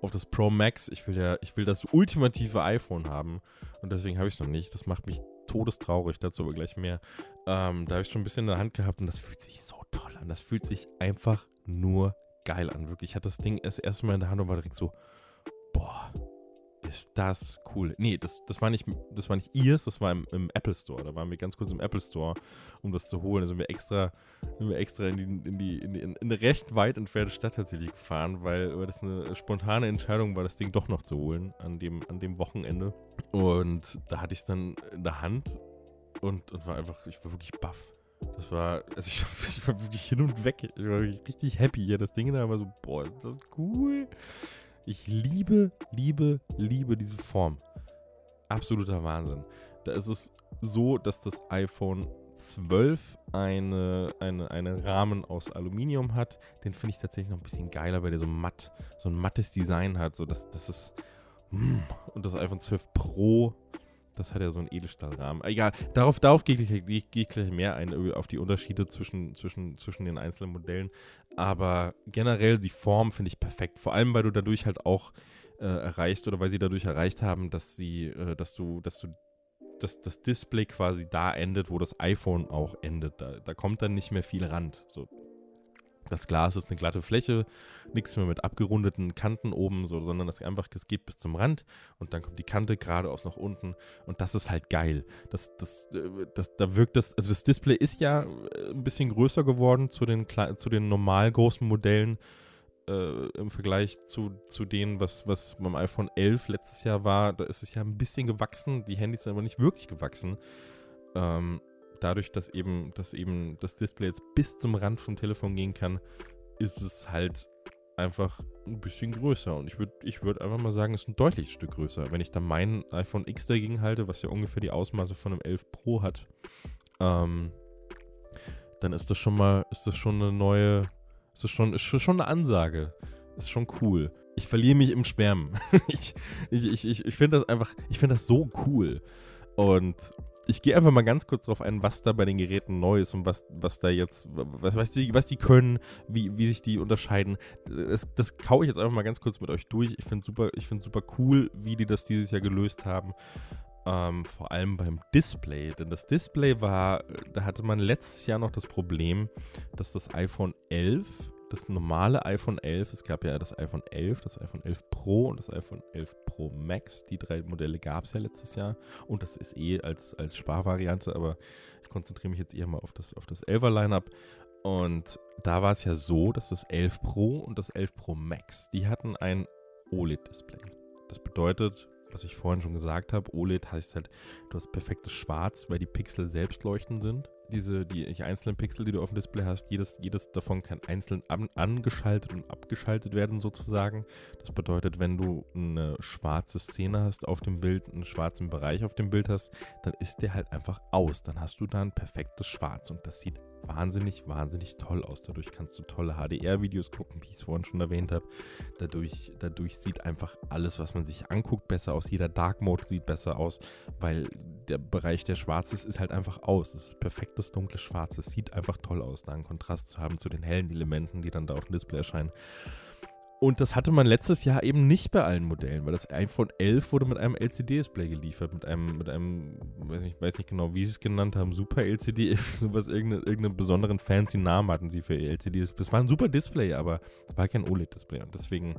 auf das Pro Max. Ich will ja, ich will das ultimative iPhone haben. Und deswegen habe ich es noch nicht. Das macht mich todestraurig, dazu aber gleich mehr. Ähm, da habe ich schon ein bisschen in der Hand gehabt und das fühlt sich so toll an. Das fühlt sich einfach nur geil an. Wirklich. Ich hatte das Ding das erste Mal in der Hand und war direkt so, boah, ist das cool. Nee, das, das war nicht, das war nicht ihrs, das war im, im, Apple Store. Da waren wir ganz kurz im Apple Store, um das zu holen. Da sind wir extra, sind wir extra in, die, in, die, in, die, in eine recht weit entfernte Stadt tatsächlich gefahren, weil, weil das eine spontane Entscheidung war, das Ding doch noch zu holen an dem, an dem Wochenende. Und da hatte ich es dann in der Hand und, und war einfach, ich war wirklich baff. Das war, also ich, ich, war wirklich hin und weg. Ich war richtig happy hier. Das Ding da war so, boah, ist das cool. Ich liebe, liebe, liebe diese Form. Absoluter Wahnsinn. Da ist es so, dass das iPhone 12 eine, eine, einen Rahmen aus Aluminium hat. Den finde ich tatsächlich noch ein bisschen geiler, weil der so matt, so ein mattes Design hat. So dass das ist. Mm. Und das iPhone 12 Pro, das hat ja so einen Edelstahlrahmen. Egal, darauf, darauf gehe ich, geh, geh ich gleich mehr ein, auf die Unterschiede zwischen, zwischen, zwischen den einzelnen Modellen. Aber generell die Form finde ich perfekt. Vor allem, weil du dadurch halt auch äh, erreichst oder weil sie dadurch erreicht haben, dass sie, äh, dass du, dass du dass das Display quasi da endet, wo das iPhone auch endet. Da, da kommt dann nicht mehr viel Rand. So, das Glas ist eine glatte Fläche, nichts mehr mit abgerundeten Kanten oben, so, sondern das einfach, es geht bis zum Rand und dann kommt die Kante geradeaus nach unten und das ist halt geil. Das, das, äh, das, da wirkt das, also das Display ist ja äh, ein bisschen größer geworden zu den, zu den normal großen Modellen äh, im Vergleich zu, zu denen, was, was beim iPhone 11 letztes Jahr war. Da ist es ja ein bisschen gewachsen, die Handys sind aber nicht wirklich gewachsen. Ähm, dadurch, dass eben, dass eben das Display jetzt bis zum Rand vom Telefon gehen kann, ist es halt einfach ein bisschen größer. Und ich würde ich würd einfach mal sagen, es ist ein deutliches Stück größer. Wenn ich da mein iPhone X dagegen halte, was ja ungefähr die Ausmaße von einem 11 Pro hat, ähm, dann ist das schon mal, ist das schon eine neue, ist das schon, ist schon eine Ansage. Ist schon cool. Ich verliere mich im Schwärmen. ich ich, ich, ich finde das einfach, ich finde das so cool. Und ich gehe einfach mal ganz kurz darauf ein, was da bei den Geräten neu ist und was, was da jetzt, was, was, die, was die können, wie, wie sich die unterscheiden. Das, das kaue ich jetzt einfach mal ganz kurz mit euch durch. Ich finde super, ich super cool, wie die das dieses Jahr gelöst haben. Ähm, vor allem beim Display. Denn das Display war, da hatte man letztes Jahr noch das Problem, dass das iPhone 11 das normale iPhone 11, es gab ja das iPhone 11, das iPhone 11 Pro und das iPhone 11 Pro Max. Die drei Modelle gab es ja letztes Jahr und das ist eh als, als Sparvariante, aber ich konzentriere mich jetzt eher mal auf das, auf das 11er Lineup. Und da war es ja so, dass das 11 Pro und das 11 Pro Max, die hatten ein OLED-Display. Das bedeutet, was ich vorhin schon gesagt habe, OLED heißt halt, du hast perfektes Schwarz, weil die Pixel selbst leuchtend sind diese, die, einzelnen Pixel, die du auf dem Display hast, jedes, jedes davon kann einzeln an, angeschaltet und abgeschaltet werden sozusagen. Das bedeutet, wenn du eine schwarze Szene hast auf dem Bild, einen schwarzen Bereich auf dem Bild hast, dann ist der halt einfach aus. Dann hast du da ein perfektes Schwarz und das sieht wahnsinnig, wahnsinnig toll aus. Dadurch kannst du tolle HDR-Videos gucken, wie ich es vorhin schon erwähnt habe. Dadurch, dadurch sieht einfach alles, was man sich anguckt, besser aus. Jeder Dark Mode sieht besser aus, weil der Bereich, der schwarz ist, ist halt einfach aus. Es ist perfektes dunkles Schwarz. Es sieht einfach toll aus, da einen Kontrast zu haben zu den hellen Elementen, die dann da auf dem Display erscheinen. Und das hatte man letztes Jahr eben nicht bei allen Modellen, weil das iPhone 11 wurde mit einem LCD-Display geliefert, mit einem, mit einem, weiß nicht, weiß nicht genau, wie sie es genannt haben, Super LCD, sowas, irgendeinen irgendeine besonderen fancy Namen hatten sie für LCD. Es war ein super Display, aber es war kein OLED-Display und deswegen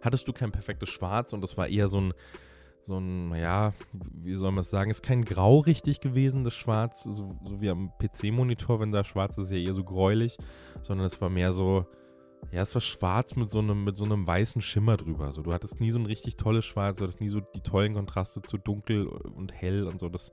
hattest du kein perfektes Schwarz und das war eher so ein, so ein, ja, wie soll man es sagen, ist kein Grau richtig gewesen, das Schwarz, so, so wie am PC-Monitor, wenn da schwarz ist, ja eher so gräulich, sondern es war mehr so, ja, es war schwarz mit so einem, mit so einem weißen Schimmer drüber. Also du hattest nie so ein richtig tolles Schwarz, du hattest nie so die tollen Kontraste zu dunkel und hell und so. Das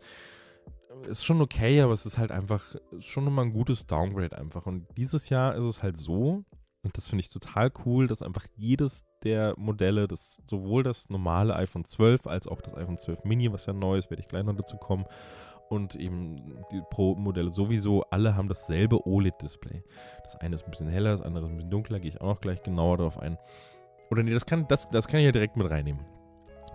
ist schon okay, aber es ist halt einfach schon nochmal ein gutes Downgrade einfach. Und dieses Jahr ist es halt so, und das finde ich total cool, dass einfach jedes der Modelle, das, sowohl das normale iPhone 12 als auch das iPhone 12 Mini, was ja neu ist, werde ich gleich noch dazu kommen, und eben die Pro-Modelle sowieso, alle haben dasselbe OLED-Display. Das eine ist ein bisschen heller, das andere ist ein bisschen dunkler, gehe ich auch noch gleich genauer darauf ein. Oder nee, das kann, das, das kann ich ja direkt mit reinnehmen.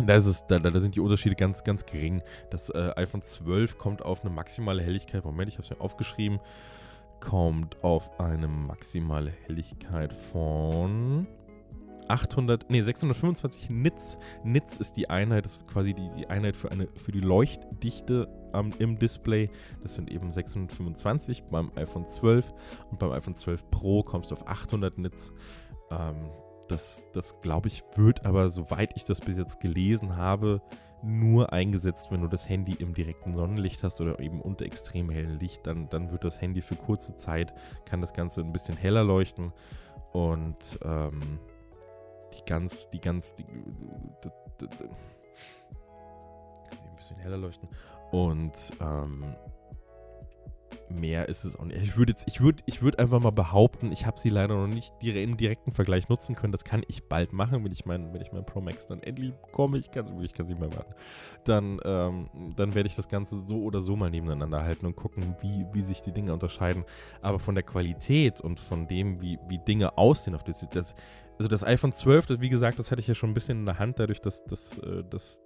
Da, es, da, da sind die Unterschiede ganz, ganz gering. Das äh, iPhone 12 kommt auf eine maximale Helligkeit, Moment, ich habe es ja aufgeschrieben, kommt auf eine maximale Helligkeit von 800, nee, 625 Nits. Nits ist die Einheit, das ist quasi die, die Einheit für, eine, für die Leuchtdichte am, im Display. Das sind eben 625 beim iPhone 12 und beim iPhone 12 Pro kommst du auf 800 Nits. Ähm, das, das glaube ich, wird aber, soweit ich das bis jetzt gelesen habe, nur eingesetzt, wenn du das Handy im direkten Sonnenlicht hast oder eben unter extrem hellem Licht. Dann, dann wird das Handy für kurze Zeit, kann das Ganze ein bisschen heller leuchten. Und ähm, die ganz, die ganz, die, die, die, die, ein bisschen heller leuchten. Und ähm, mehr ist es auch nicht. Ich würde ich würde, ich würde einfach mal behaupten, ich habe sie leider noch nicht im direkten Vergleich nutzen können. Das kann ich bald machen, wenn ich mein, wenn ich mein Pro Max dann endlich bekomme. Ich kann es nicht mehr warten. Dann, ähm, dann werde ich das Ganze so oder so mal nebeneinander halten und gucken, wie, wie sich die Dinge unterscheiden. Aber von der Qualität und von dem, wie, wie Dinge aussehen auf das, das also das iPhone 12, das, wie gesagt, das hatte ich ja schon ein bisschen in der Hand, dadurch, dass, dass, äh, dass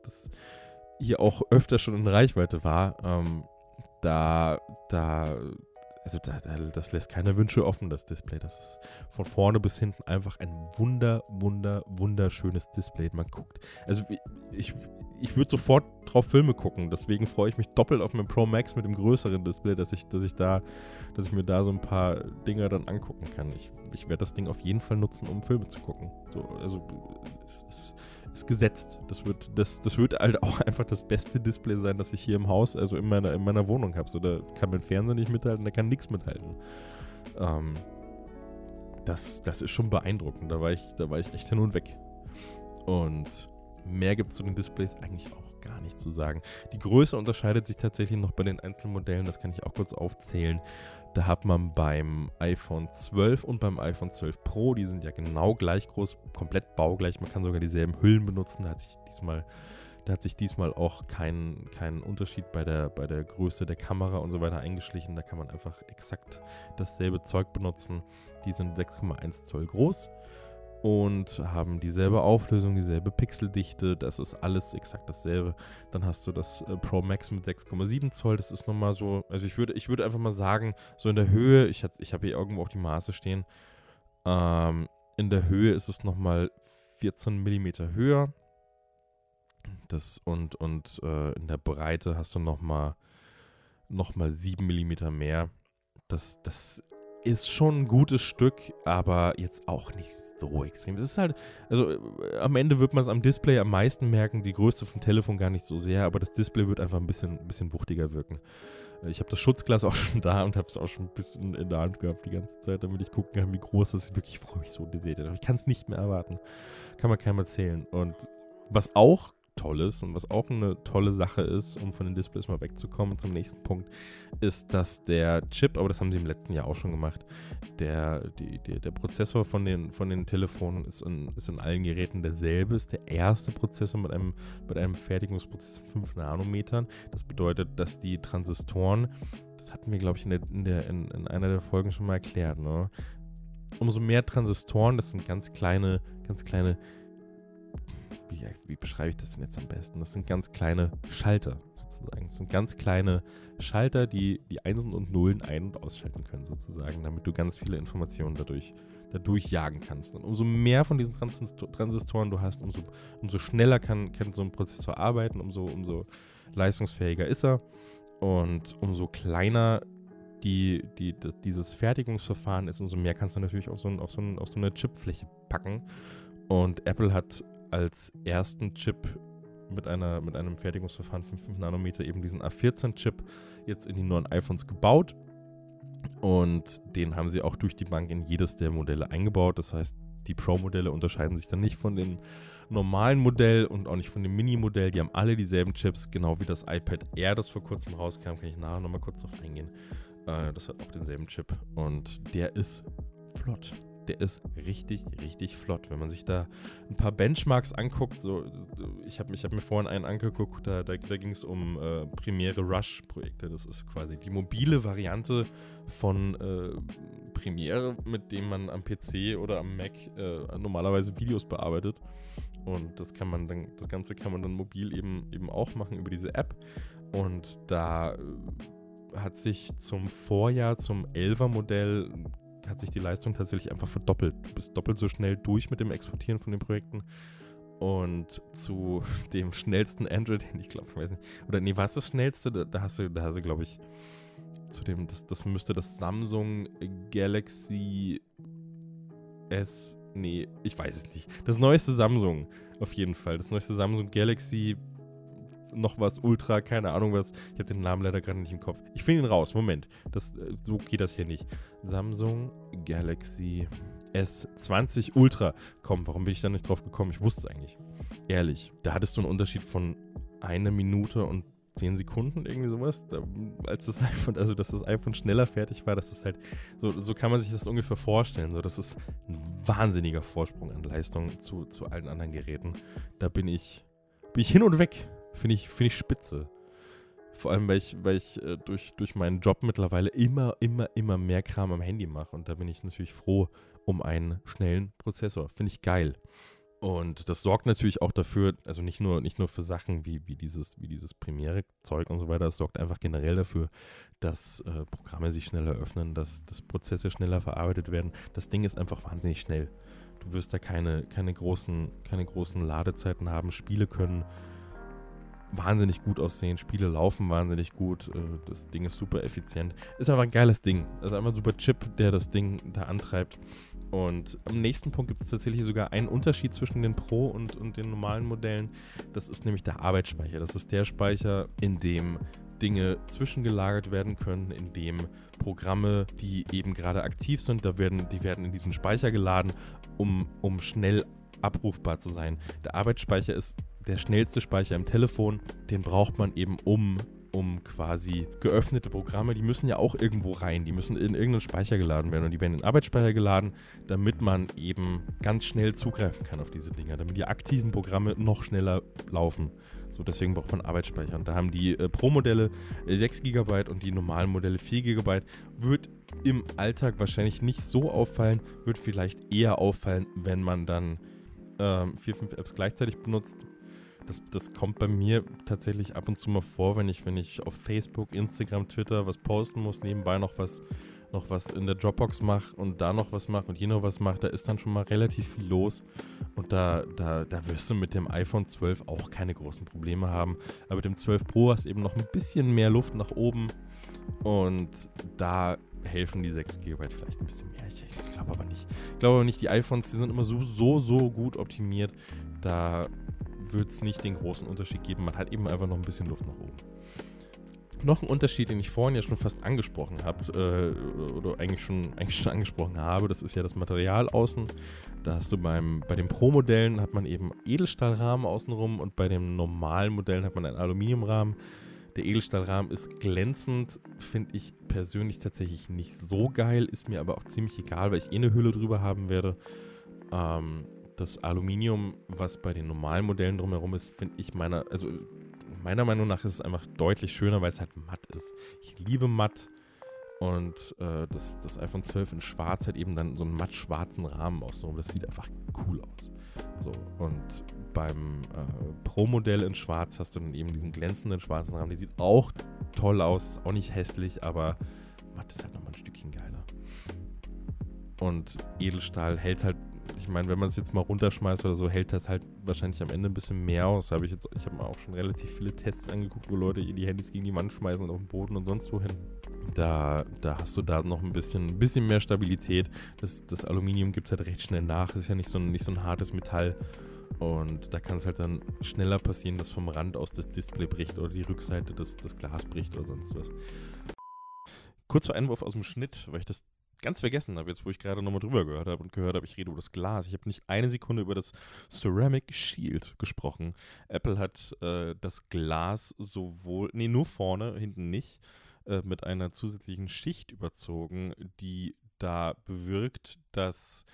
hier auch öfter schon in Reichweite war, ähm, da, da, also da, da, das lässt keine Wünsche offen, das Display. Das ist von vorne bis hinten einfach ein wunder, wunder, wunderschönes Display. Man guckt, also ich, ich würde sofort drauf Filme gucken. Deswegen freue ich mich doppelt auf mein Pro Max mit dem größeren Display, dass ich, dass ich da, dass ich mir da so ein paar Dinger dann angucken kann. Ich, ich werde das Ding auf jeden Fall nutzen, um Filme zu gucken. So, also es, es ist gesetzt. Das wird, das, das wird halt auch einfach das beste Display sein, das ich hier im Haus, also in meiner, in meiner Wohnung habe. So, da kann mein Fernseher nicht mithalten, da kann nichts mithalten. Ähm, das, das ist schon beeindruckend. Da war ich, da war ich echt hin und weg. Und mehr gibt es zu den Displays eigentlich auch gar nicht zu sagen. Die Größe unterscheidet sich tatsächlich noch bei den einzelnen Modellen, das kann ich auch kurz aufzählen. Da hat man beim iPhone 12 und beim iPhone 12 Pro, die sind ja genau gleich groß, komplett baugleich, man kann sogar dieselben Hüllen benutzen, da hat sich diesmal da hat sich diesmal auch kein, kein Unterschied bei der, bei der Größe der Kamera und so weiter eingeschlichen. Da kann man einfach exakt dasselbe Zeug benutzen. Die sind 6,1 Zoll groß und haben dieselbe Auflösung, dieselbe Pixeldichte. Das ist alles exakt dasselbe. Dann hast du das äh, Pro Max mit 6,7 Zoll. Das ist nochmal so, also ich würde, ich würde einfach mal sagen, so in der Höhe, ich, ich habe hier irgendwo auch die Maße stehen. Ähm, in der Höhe ist es nochmal 14 mm höher. Das und und äh, in der Breite hast du nochmal noch mal 7 mm mehr. Das, das ist schon ein gutes Stück, aber jetzt auch nicht so extrem. Es ist halt, also äh, am Ende wird man es am Display am meisten merken, die Größe vom Telefon gar nicht so sehr, aber das Display wird einfach ein bisschen, ein bisschen wuchtiger wirken. Äh, ich habe das Schutzglas auch schon da und habe es auch schon ein bisschen in der Hand gehabt die ganze Zeit, damit ich gucken kann, wie groß das ist. Wirklich, freue mich so, die seht ihr. Ich kann es nicht mehr erwarten. Kann man keinem erzählen. Und was auch Tolles und was auch eine tolle Sache ist, um von den Displays mal wegzukommen zum nächsten Punkt, ist, dass der Chip, aber das haben sie im letzten Jahr auch schon gemacht, der, die, die, der Prozessor von den, von den Telefonen ist in, ist in allen Geräten derselbe, ist der erste Prozessor mit einem, mit einem Fertigungsprozess von 5 Nanometern. Das bedeutet, dass die Transistoren, das hatten wir, glaube ich, in, der, in, der, in, in einer der Folgen schon mal erklärt, ne? umso mehr Transistoren, das sind ganz kleine, ganz kleine wie, wie beschreibe ich das denn jetzt am besten? Das sind ganz kleine Schalter sozusagen. Das sind ganz kleine Schalter, die die Einsen und Nullen ein- und ausschalten können sozusagen, damit du ganz viele Informationen dadurch, dadurch jagen kannst. Und umso mehr von diesen Transistoren du hast, umso, umso schneller kann, kann so ein Prozessor arbeiten, umso, umso leistungsfähiger ist er. Und umso kleiner die, die, die, dieses Fertigungsverfahren ist, umso mehr kannst du natürlich auf so, ein, auf so, ein, auf so eine Chipfläche packen. Und Apple hat als ersten Chip mit, einer, mit einem Fertigungsverfahren von 5 Nanometer eben diesen A14-Chip jetzt in die neuen iPhones gebaut. Und den haben sie auch durch die Bank in jedes der Modelle eingebaut. Das heißt, die Pro-Modelle unterscheiden sich dann nicht von dem normalen Modell und auch nicht von dem Mini-Modell. Die haben alle dieselben Chips, genau wie das iPad Air, das vor kurzem rauskam. Kann ich nachher nochmal kurz drauf eingehen. Äh, das hat auch denselben Chip und der ist flott der ist richtig, richtig flott. Wenn man sich da ein paar Benchmarks anguckt, so, ich habe hab mir vorhin einen angeguckt, da, da, da ging es um äh, Premiere Rush-Projekte. Das ist quasi die mobile Variante von äh, Premiere, mit dem man am PC oder am Mac äh, normalerweise Videos bearbeitet. Und das kann man dann, das Ganze kann man dann mobil eben, eben auch machen über diese App. Und da äh, hat sich zum Vorjahr, zum 11er Modell hat sich die Leistung tatsächlich einfach verdoppelt. Du bist doppelt so schnell durch mit dem Exportieren von den Projekten. Und zu dem schnellsten Android, ich glaube, ich weiß nicht, oder nee, was ist das schnellste? Da, da hast du, da hast du, glaube ich, zu dem, das, das müsste das Samsung Galaxy S, nee, ich weiß es nicht. Das neueste Samsung, auf jeden Fall. Das neueste Samsung Galaxy noch was Ultra, keine Ahnung was. Ich habe den Namen leider gerade nicht im Kopf. Ich finde ihn raus. Moment. Das, äh, so geht das hier nicht. Samsung Galaxy S20 Ultra. Komm, warum bin ich da nicht drauf gekommen? Ich wusste es eigentlich. Ehrlich. Da hattest du einen Unterschied von einer Minute und 10 Sekunden, irgendwie sowas, da, als das iPhone, also dass das iPhone schneller fertig war, dass das halt, so, so kann man sich das ungefähr vorstellen. So, das ist ein wahnsinniger Vorsprung an Leistung zu, zu allen anderen Geräten. Da bin ich, bin ich hin und weg. Finde ich, find ich spitze. Vor allem, weil ich, weil ich äh, durch, durch meinen Job mittlerweile immer, immer, immer mehr Kram am Handy mache. Und da bin ich natürlich froh um einen schnellen Prozessor. Finde ich geil. Und das sorgt natürlich auch dafür, also nicht nur, nicht nur für Sachen wie, wie dieses, wie dieses Premiere-Zeug und so weiter, es sorgt einfach generell dafür, dass äh, Programme sich schneller öffnen, dass, dass Prozesse schneller verarbeitet werden. Das Ding ist einfach wahnsinnig schnell. Du wirst da keine, keine, großen, keine großen Ladezeiten haben. Spiele können wahnsinnig gut aussehen. Spiele laufen wahnsinnig gut. Äh, das Ding ist super effizient. Ist einfach ein geiles Ding. Das ist einfach ein super Chip, der das Ding da antreibt. Und am nächsten Punkt gibt es tatsächlich sogar einen Unterschied zwischen den Pro- und, und den normalen Modellen. Das ist nämlich der Arbeitsspeicher. Das ist der Speicher, in dem Dinge zwischengelagert werden können, in dem Programme, die eben gerade aktiv sind, da werden, die werden in diesen Speicher geladen, um, um schnell abrufbar zu sein. Der Arbeitsspeicher ist der schnellste Speicher im Telefon. Den braucht man eben, um um quasi geöffnete Programme, die müssen ja auch irgendwo rein, die müssen in irgendeinen Speicher geladen werden und die werden in Arbeitsspeicher geladen, damit man eben ganz schnell zugreifen kann auf diese Dinger, damit die aktiven Programme noch schneller laufen. So, deswegen braucht man Arbeitsspeicher. Und da haben die äh, Pro-Modelle 6 GB und die normalen Modelle 4 GB. Wird im Alltag wahrscheinlich nicht so auffallen, wird vielleicht eher auffallen, wenn man dann ähm, 4, 5 Apps gleichzeitig benutzt das, das kommt bei mir tatsächlich ab und zu mal vor, wenn ich, wenn ich auf Facebook, Instagram, Twitter was posten muss, nebenbei noch was, noch was in der Dropbox mache und da noch was mache und hier noch was mache, da ist dann schon mal relativ viel los. Und da, da, da wirst du mit dem iPhone 12 auch keine großen Probleme haben. Aber mit dem 12 Pro hast du eben noch ein bisschen mehr Luft nach oben. Und da helfen die 6 GB vielleicht ein bisschen mehr. Ich, ich glaube aber nicht. Ich glaube aber nicht, die iPhones, die sind immer so, so, so gut optimiert. Da wird es nicht den großen Unterschied geben. Man hat eben einfach noch ein bisschen Luft nach oben. Noch ein Unterschied, den ich vorhin ja schon fast angesprochen habe, äh, oder eigentlich schon, eigentlich schon angesprochen habe, das ist ja das Material außen. Da hast du beim, bei den Pro-Modellen hat man eben Edelstahlrahmen außenrum und bei den normalen Modellen hat man einen Aluminiumrahmen. Der Edelstahlrahmen ist glänzend, finde ich persönlich tatsächlich nicht so geil, ist mir aber auch ziemlich egal, weil ich eh eine Hülle drüber haben werde. Ähm, das Aluminium, was bei den normalen Modellen drumherum ist, finde ich meiner, also meiner Meinung nach ist es einfach deutlich schöner, weil es halt matt ist. Ich liebe matt und äh, das, das iPhone 12 in schwarz hat eben dann so einen matt-schwarzen Rahmen außenrum. Das sieht einfach cool aus. So, und beim äh, Pro-Modell in schwarz hast du dann eben diesen glänzenden schwarzen Rahmen. Die sieht auch toll aus, ist auch nicht hässlich, aber matt ist halt nochmal ein Stückchen geiler. Und Edelstahl hält halt ich meine, wenn man es jetzt mal runterschmeißt oder so, hält das halt wahrscheinlich am Ende ein bisschen mehr aus. Habe ich ich habe mir auch schon relativ viele Tests angeguckt, wo Leute die Handys gegen die Wand schmeißen und auf den Boden und sonst wohin. Da, da hast du da noch ein bisschen, ein bisschen mehr Stabilität. Das, das Aluminium gibt halt recht schnell nach. Das ist ja nicht so ein, nicht so ein hartes Metall. Und da kann es halt dann schneller passieren, dass vom Rand aus das Display bricht oder die Rückseite des, das Glas bricht oder sonst was. Kurzer Einwurf aus dem Schnitt, weil ich das ganz vergessen habe, jetzt wo ich gerade nochmal drüber gehört habe und gehört habe, ich rede über das Glas. Ich habe nicht eine Sekunde über das Ceramic Shield gesprochen. Apple hat äh, das Glas sowohl, nee, nur vorne, hinten nicht, äh, mit einer zusätzlichen Schicht überzogen, die da bewirkt, dass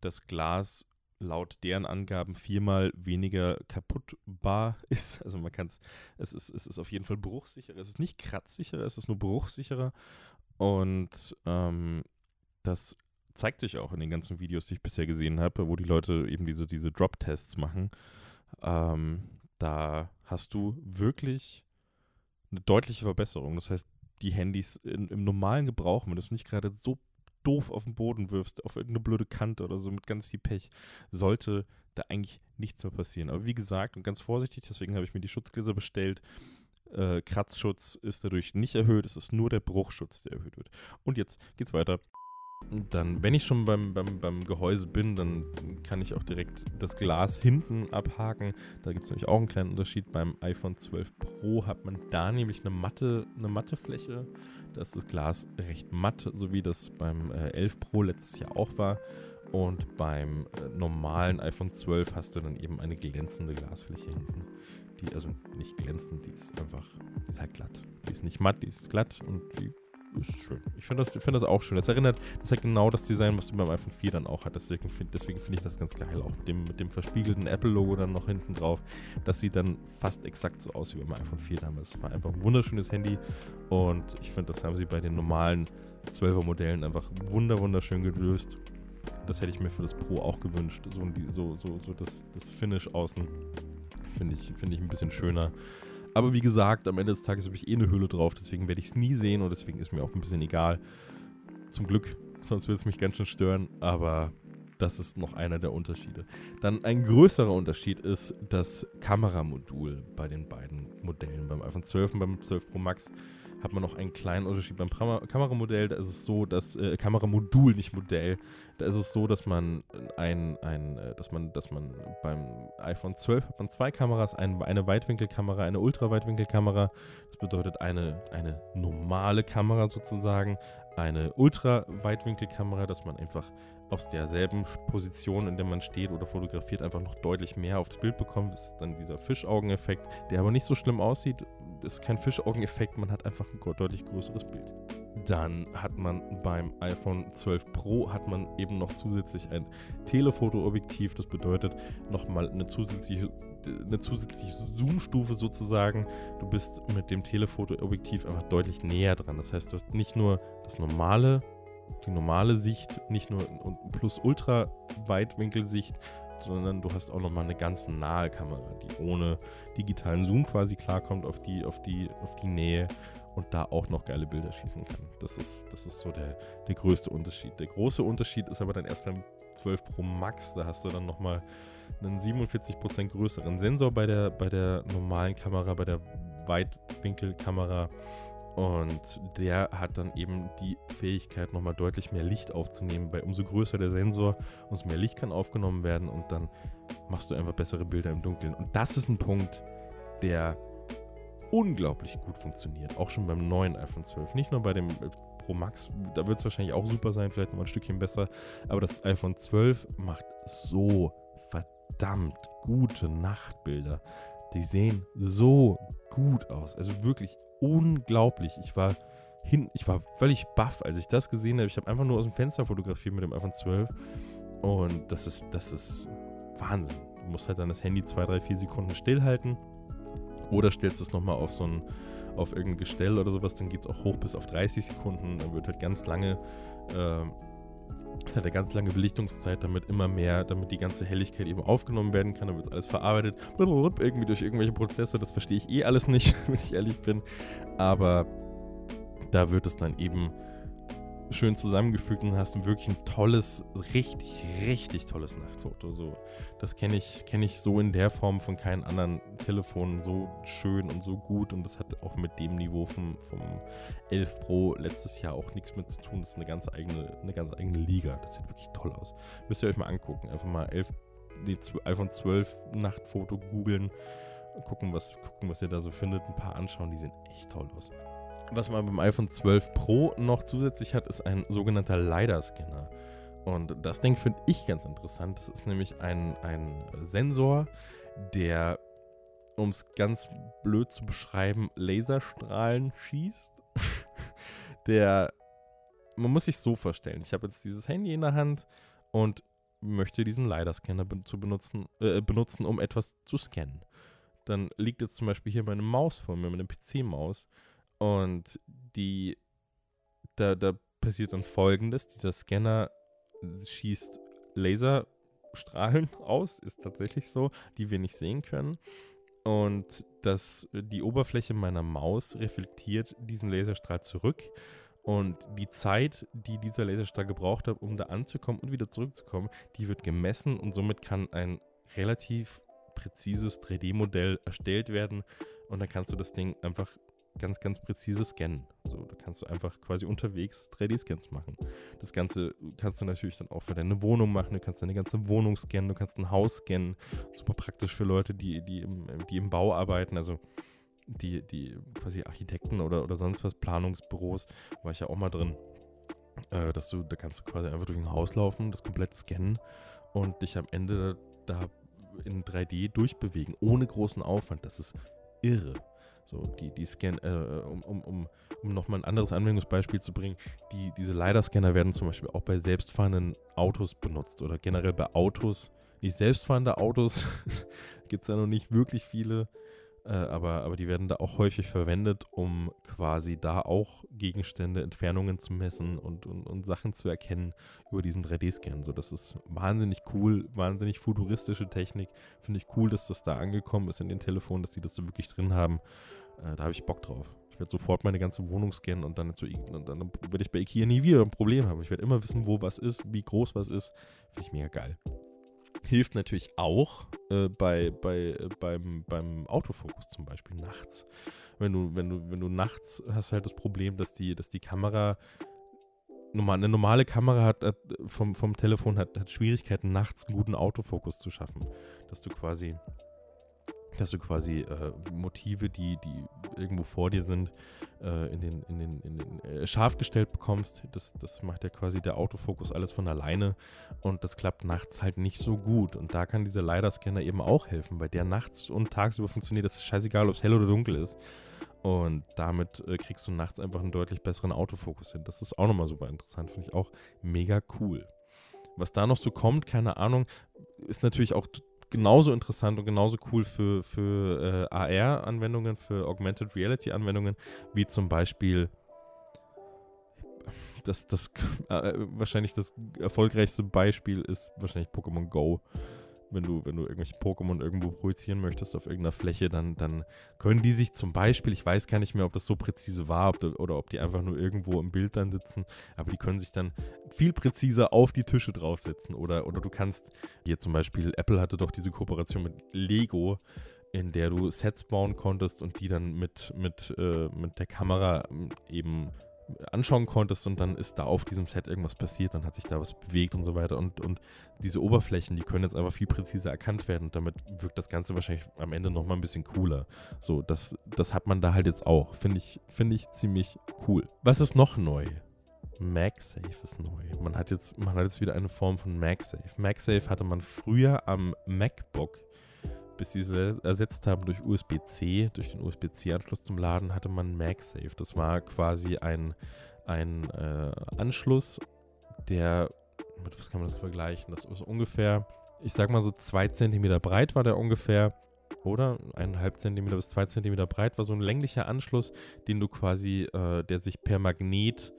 das Glas laut deren Angaben viermal weniger kaputtbar ist. Also man kann es, es ist, es ist auf jeden Fall bruchsicherer. Es ist nicht kratzsicherer, es ist nur bruchsicherer. Und ähm, das zeigt sich auch in den ganzen Videos, die ich bisher gesehen habe, wo die Leute eben diese, diese Drop-Tests machen. Ähm, da hast du wirklich eine deutliche Verbesserung. Das heißt, die Handys in, im normalen Gebrauch, wenn du es nicht gerade so doof auf den Boden wirfst, auf irgendeine blöde Kante oder so mit ganz viel Pech, sollte da eigentlich nichts mehr passieren. Aber wie gesagt, und ganz vorsichtig, deswegen habe ich mir die Schutzgläser bestellt. Äh, Kratzschutz ist dadurch nicht erhöht, es ist nur der Bruchschutz, der erhöht wird. Und jetzt geht's weiter. Dann, wenn ich schon beim, beim, beim Gehäuse bin, dann kann ich auch direkt das Glas hinten abhaken. Da gibt es nämlich auch einen kleinen Unterschied. Beim iPhone 12 Pro hat man da nämlich eine matte, eine matte Fläche. Da ist das Glas recht matt, so wie das beim äh, 11 Pro letztes Jahr auch war. Und beim äh, normalen iPhone 12 hast du dann eben eine glänzende Glasfläche hinten. Die, also nicht glänzend, die ist einfach, die ist halt glatt. Die ist nicht matt, die ist glatt und die ist schön. Ich finde das, find das auch schön. Das erinnert, das hat genau das Design, was du beim iPhone 4 dann auch hattest. Deswegen finde find ich das ganz geil. Auch mit dem, mit dem verspiegelten Apple-Logo dann noch hinten drauf. Das sieht dann fast exakt so aus wie beim iPhone 4 damals. Es war einfach ein wunderschönes Handy und ich finde, das haben sie bei den normalen 12er Modellen einfach wunder, wunderschön gelöst. das hätte ich mir für das Pro auch gewünscht. So, so, so, so das, das Finish außen finde ich, find ich ein bisschen schöner. Aber wie gesagt, am Ende des Tages habe ich eh eine Hülle drauf, deswegen werde ich es nie sehen und deswegen ist mir auch ein bisschen egal. Zum Glück, sonst würde es mich ganz schön stören, aber das ist noch einer der Unterschiede. Dann ein größerer Unterschied ist das Kameramodul bei den beiden Modellen. Beim iPhone 12 und beim 12 Pro Max hat man noch einen kleinen Unterschied. Beim Kameramodell, da ist es so, dass äh, Kameramodul, nicht Modell, da ist es so, dass man ein, ein äh, dass man, dass man beim iPhone 12 hat man zwei Kameras, ein, eine Weitwinkelkamera, eine Ultraweitwinkelkamera. Das bedeutet eine, eine normale Kamera sozusagen, eine Ultraweitwinkelkamera, dass man einfach aus derselben Position, in der man steht oder fotografiert, einfach noch deutlich mehr aufs Bild bekommt. Das ist dann dieser Fischaugeneffekt, der aber nicht so schlimm aussieht. Das ist kein Fischaugeneffekt, man hat einfach ein deutlich größeres Bild. Dann hat man beim iPhone 12 Pro hat man eben noch zusätzlich ein Telefotoobjektiv. Das bedeutet nochmal eine zusätzliche, eine zusätzliche Zoom-Stufe sozusagen. Du bist mit dem Telefotoobjektiv einfach deutlich näher dran. Das heißt, du hast nicht nur das normale die normale Sicht, nicht nur plus ultra Weitwinkelsicht, sondern du hast auch nochmal eine ganz nahe Kamera, die ohne digitalen Zoom quasi klarkommt auf die, auf die, auf die Nähe und da auch noch geile Bilder schießen kann. Das ist, das ist so der, der größte Unterschied. Der große Unterschied ist aber dann erst beim 12 Pro Max, da hast du dann nochmal einen 47% größeren Sensor bei der, bei der normalen Kamera, bei der Weitwinkelkamera und der hat dann eben die Fähigkeit, nochmal deutlich mehr Licht aufzunehmen, weil umso größer der Sensor, umso mehr Licht kann aufgenommen werden und dann machst du einfach bessere Bilder im Dunkeln. Und das ist ein Punkt, der unglaublich gut funktioniert. Auch schon beim neuen iPhone 12. Nicht nur bei dem äh, Pro Max, da wird es wahrscheinlich auch super sein, vielleicht nochmal ein Stückchen besser. Aber das iPhone 12 macht so verdammt gute Nachtbilder. Die sehen so gut aus. Also wirklich unglaublich. Ich war hin, ich war völlig baff, als ich das gesehen habe. Ich habe einfach nur aus dem Fenster fotografiert mit dem iPhone 12. Und das ist, das ist Wahnsinn. Du musst halt dann das Handy zwei, drei, vier Sekunden stillhalten. Oder stellst es nochmal auf so ein, auf irgendein Gestell oder sowas, dann geht es auch hoch bis auf 30 Sekunden. Dann wird halt ganz lange äh, es hat eine ganz lange Belichtungszeit, damit immer mehr, damit die ganze Helligkeit eben aufgenommen werden kann. Dann wird alles verarbeitet, irgendwie durch irgendwelche Prozesse. Das verstehe ich eh alles nicht, wenn ich ehrlich bin. Aber da wird es dann eben schön zusammengefügt und hast wirklich ein tolles, richtig, richtig tolles Nachtfoto. So, das kenne ich, kenne ich so in der Form von keinem anderen Telefon so schön und so gut und das hat auch mit dem Niveau vom, vom 11 Pro letztes Jahr auch nichts mit zu tun. Das ist eine ganz eigene, eine ganz eigene Liga. Das sieht wirklich toll aus. Müsst ihr euch mal angucken. Einfach mal 11, die iPhone 12 Nachtfoto googeln. Gucken was, gucken, was ihr da so findet. Ein paar anschauen, die sehen echt toll aus. Was man beim iPhone 12 Pro noch zusätzlich hat, ist ein sogenannter LiDAR-Scanner. Und das Ding finde ich ganz interessant. Das ist nämlich ein, ein Sensor, der, um es ganz blöd zu beschreiben, Laserstrahlen schießt. der, man muss sich so vorstellen, ich habe jetzt dieses Handy in der Hand und möchte diesen LiDAR-Scanner zu benutzen, äh, benutzen, um etwas zu scannen. Dann liegt jetzt zum Beispiel hier meine Maus vor mir, meine PC-Maus. Und die, da, da passiert dann folgendes: Dieser Scanner schießt Laserstrahlen aus, ist tatsächlich so, die wir nicht sehen können. Und das, die Oberfläche meiner Maus reflektiert diesen Laserstrahl zurück. Und die Zeit, die dieser Laserstrahl gebraucht hat, um da anzukommen und wieder zurückzukommen, die wird gemessen und somit kann ein relativ präzises 3D-Modell erstellt werden. Und dann kannst du das Ding einfach ganz, ganz präzise scannen. So, da kannst du einfach quasi unterwegs 3D-Scans machen. Das Ganze kannst du natürlich dann auch für deine Wohnung machen. Du kannst deine ganze Wohnung scannen, du kannst ein Haus scannen. Super praktisch für Leute, die, die, im, die im Bau arbeiten. Also die, die quasi Architekten oder, oder sonst was, Planungsbüros, war ich ja auch mal drin. Äh, dass du, da kannst du quasi einfach durch ein Haus laufen, das komplett scannen und dich am Ende da in 3D durchbewegen, ohne großen Aufwand. Das ist irre. So, die, die Scan, äh, um, um, um, um nochmal ein anderes Anwendungsbeispiel zu bringen, die, diese LiDAR-Scanner werden zum Beispiel auch bei selbstfahrenden Autos benutzt oder generell bei Autos, nicht selbstfahrende Autos, gibt es ja noch nicht wirklich viele. Äh, aber, aber die werden da auch häufig verwendet, um quasi da auch Gegenstände, Entfernungen zu messen und, und, und Sachen zu erkennen über diesen 3D-Scan. So, das ist wahnsinnig cool, wahnsinnig futuristische Technik. Finde ich cool, dass das da angekommen ist in den Telefonen, dass sie das so wirklich drin haben. Äh, da habe ich Bock drauf. Ich werde sofort meine ganze Wohnung scannen und dann, zu, und dann werde ich bei Ikea nie wieder ein Problem haben. Ich werde immer wissen, wo was ist, wie groß was ist. Finde ich mega geil hilft natürlich auch äh, bei, bei, äh, beim, beim Autofokus zum Beispiel nachts. Wenn du, wenn du, wenn du nachts hast halt das Problem, dass die, dass die Kamera eine normale Kamera hat, hat vom, vom Telefon hat, hat Schwierigkeiten, nachts einen guten Autofokus zu schaffen. Dass du quasi dass du quasi äh, Motive, die, die irgendwo vor dir sind, äh, in den, in den, in den äh, scharf gestellt bekommst. Das, das macht ja quasi der Autofokus alles von alleine und das klappt nachts halt nicht so gut. Und da kann dieser LiDAR-Scanner eben auch helfen, weil der nachts und tagsüber funktioniert. Das ist scheißegal, ob es hell oder dunkel ist. Und damit äh, kriegst du nachts einfach einen deutlich besseren Autofokus hin. Das ist auch nochmal super interessant, finde ich auch mega cool. Was da noch so kommt, keine Ahnung, ist natürlich auch genauso interessant und genauso cool für, für äh, AR-Anwendungen, für Augmented Reality-Anwendungen, wie zum Beispiel das, das äh, wahrscheinlich das erfolgreichste Beispiel ist wahrscheinlich Pokémon Go wenn du, wenn du irgendwelche Pokémon irgendwo projizieren möchtest auf irgendeiner Fläche, dann, dann können die sich zum Beispiel, ich weiß gar nicht mehr, ob das so präzise war ob, oder ob die einfach nur irgendwo im Bild dann sitzen, aber die können sich dann viel präziser auf die Tische draufsetzen. Oder, oder du kannst, hier zum Beispiel, Apple hatte doch diese Kooperation mit Lego, in der du Sets bauen konntest und die dann mit, mit, äh, mit der Kamera eben anschauen konntest und dann ist da auf diesem Set irgendwas passiert, dann hat sich da was bewegt und so weiter. Und, und diese Oberflächen, die können jetzt einfach viel präziser erkannt werden und damit wirkt das Ganze wahrscheinlich am Ende nochmal ein bisschen cooler. So, das, das hat man da halt jetzt auch. Finde ich, find ich ziemlich cool. Was ist noch neu? MagSafe ist neu. Man hat jetzt, man hat jetzt wieder eine Form von MagSafe. MagSafe hatte man früher am MacBook bis sie sie ersetzt haben durch USB-C, durch den USB-C-Anschluss zum Laden, hatte man MagSafe. Das war quasi ein, ein äh, Anschluss, der, mit was kann man das vergleichen? Das ist ungefähr, ich sag mal so zwei Zentimeter breit war der ungefähr, oder? Eineinhalb Zentimeter bis zwei Zentimeter breit war so ein länglicher Anschluss, den du quasi, äh, der sich per Magnet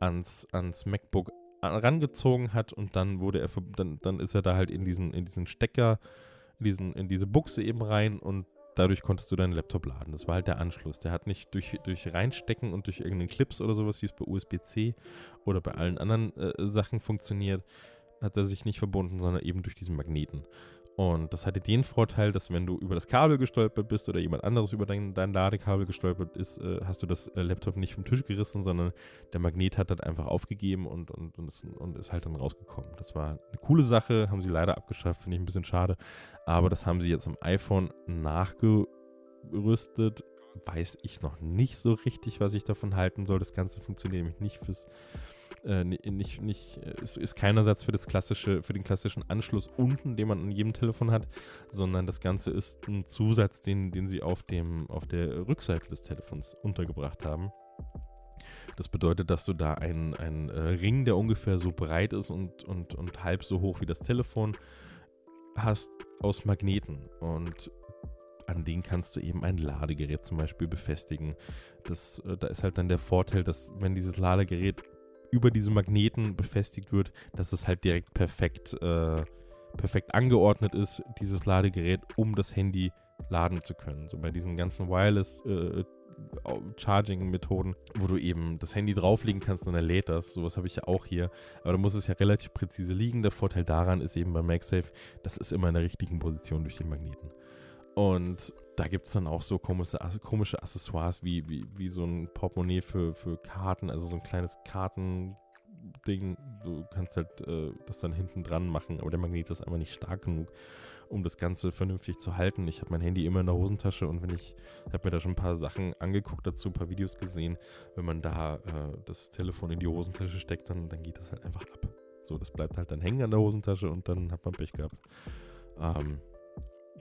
ans, ans MacBook rangezogen hat und dann wurde er, dann, dann ist er da halt in diesen, in diesen Stecker in, diesen, in diese Buchse eben rein und dadurch konntest du deinen Laptop laden. Das war halt der Anschluss. Der hat nicht durch, durch Reinstecken und durch irgendeinen Clips oder sowas, wie es bei USB-C oder bei allen anderen äh, Sachen funktioniert, hat er sich nicht verbunden, sondern eben durch diesen Magneten. Und das hatte den Vorteil, dass wenn du über das Kabel gestolpert bist oder jemand anderes über dein, dein Ladekabel gestolpert ist, äh, hast du das äh, Laptop nicht vom Tisch gerissen, sondern der Magnet hat das einfach aufgegeben und, und, und, ist, und ist halt dann rausgekommen. Das war eine coole Sache, haben sie leider abgeschafft, finde ich ein bisschen schade. Aber das haben sie jetzt am iPhone nachgerüstet. Weiß ich noch nicht so richtig, was ich davon halten soll. Das Ganze funktioniert nämlich nicht fürs äh, nicht, nicht, ist, ist kein Ersatz für das klassische, für den klassischen Anschluss unten, den man an jedem Telefon hat, sondern das Ganze ist ein Zusatz, den, den sie auf, dem, auf der Rückseite des Telefons untergebracht haben. Das bedeutet, dass du da einen, einen äh, Ring, der ungefähr so breit ist und, und, und halb so hoch wie das Telefon, hast aus Magneten. Und an den kannst du eben ein Ladegerät zum Beispiel befestigen. Das, äh, da ist halt dann der Vorteil, dass wenn dieses Ladegerät über diese Magneten befestigt wird, dass es halt direkt perfekt, äh, perfekt angeordnet ist, dieses Ladegerät, um das Handy laden zu können. So bei diesen ganzen Wireless äh, Charging-Methoden, wo du eben das Handy drauflegen kannst und er lädt das. Sowas habe ich ja auch hier. Aber da muss es ja relativ präzise liegen. Der Vorteil daran ist eben bei MagSafe, das ist immer in der richtigen Position durch den Magneten. Und da gibt es dann auch so komische, komische Accessoires wie, wie, wie so ein Portemonnaie für, für Karten, also so ein kleines Kartending. Du kannst halt äh, das dann hinten dran machen, aber der Magnet ist einfach nicht stark genug, um das Ganze vernünftig zu halten. Ich habe mein Handy immer in der Hosentasche und wenn ich, habe mir da schon ein paar Sachen angeguckt dazu, ein paar Videos gesehen, wenn man da äh, das Telefon in die Hosentasche steckt, dann, dann geht das halt einfach ab. So, das bleibt halt dann hängen an der Hosentasche und dann hat man Pech gehabt. Ähm,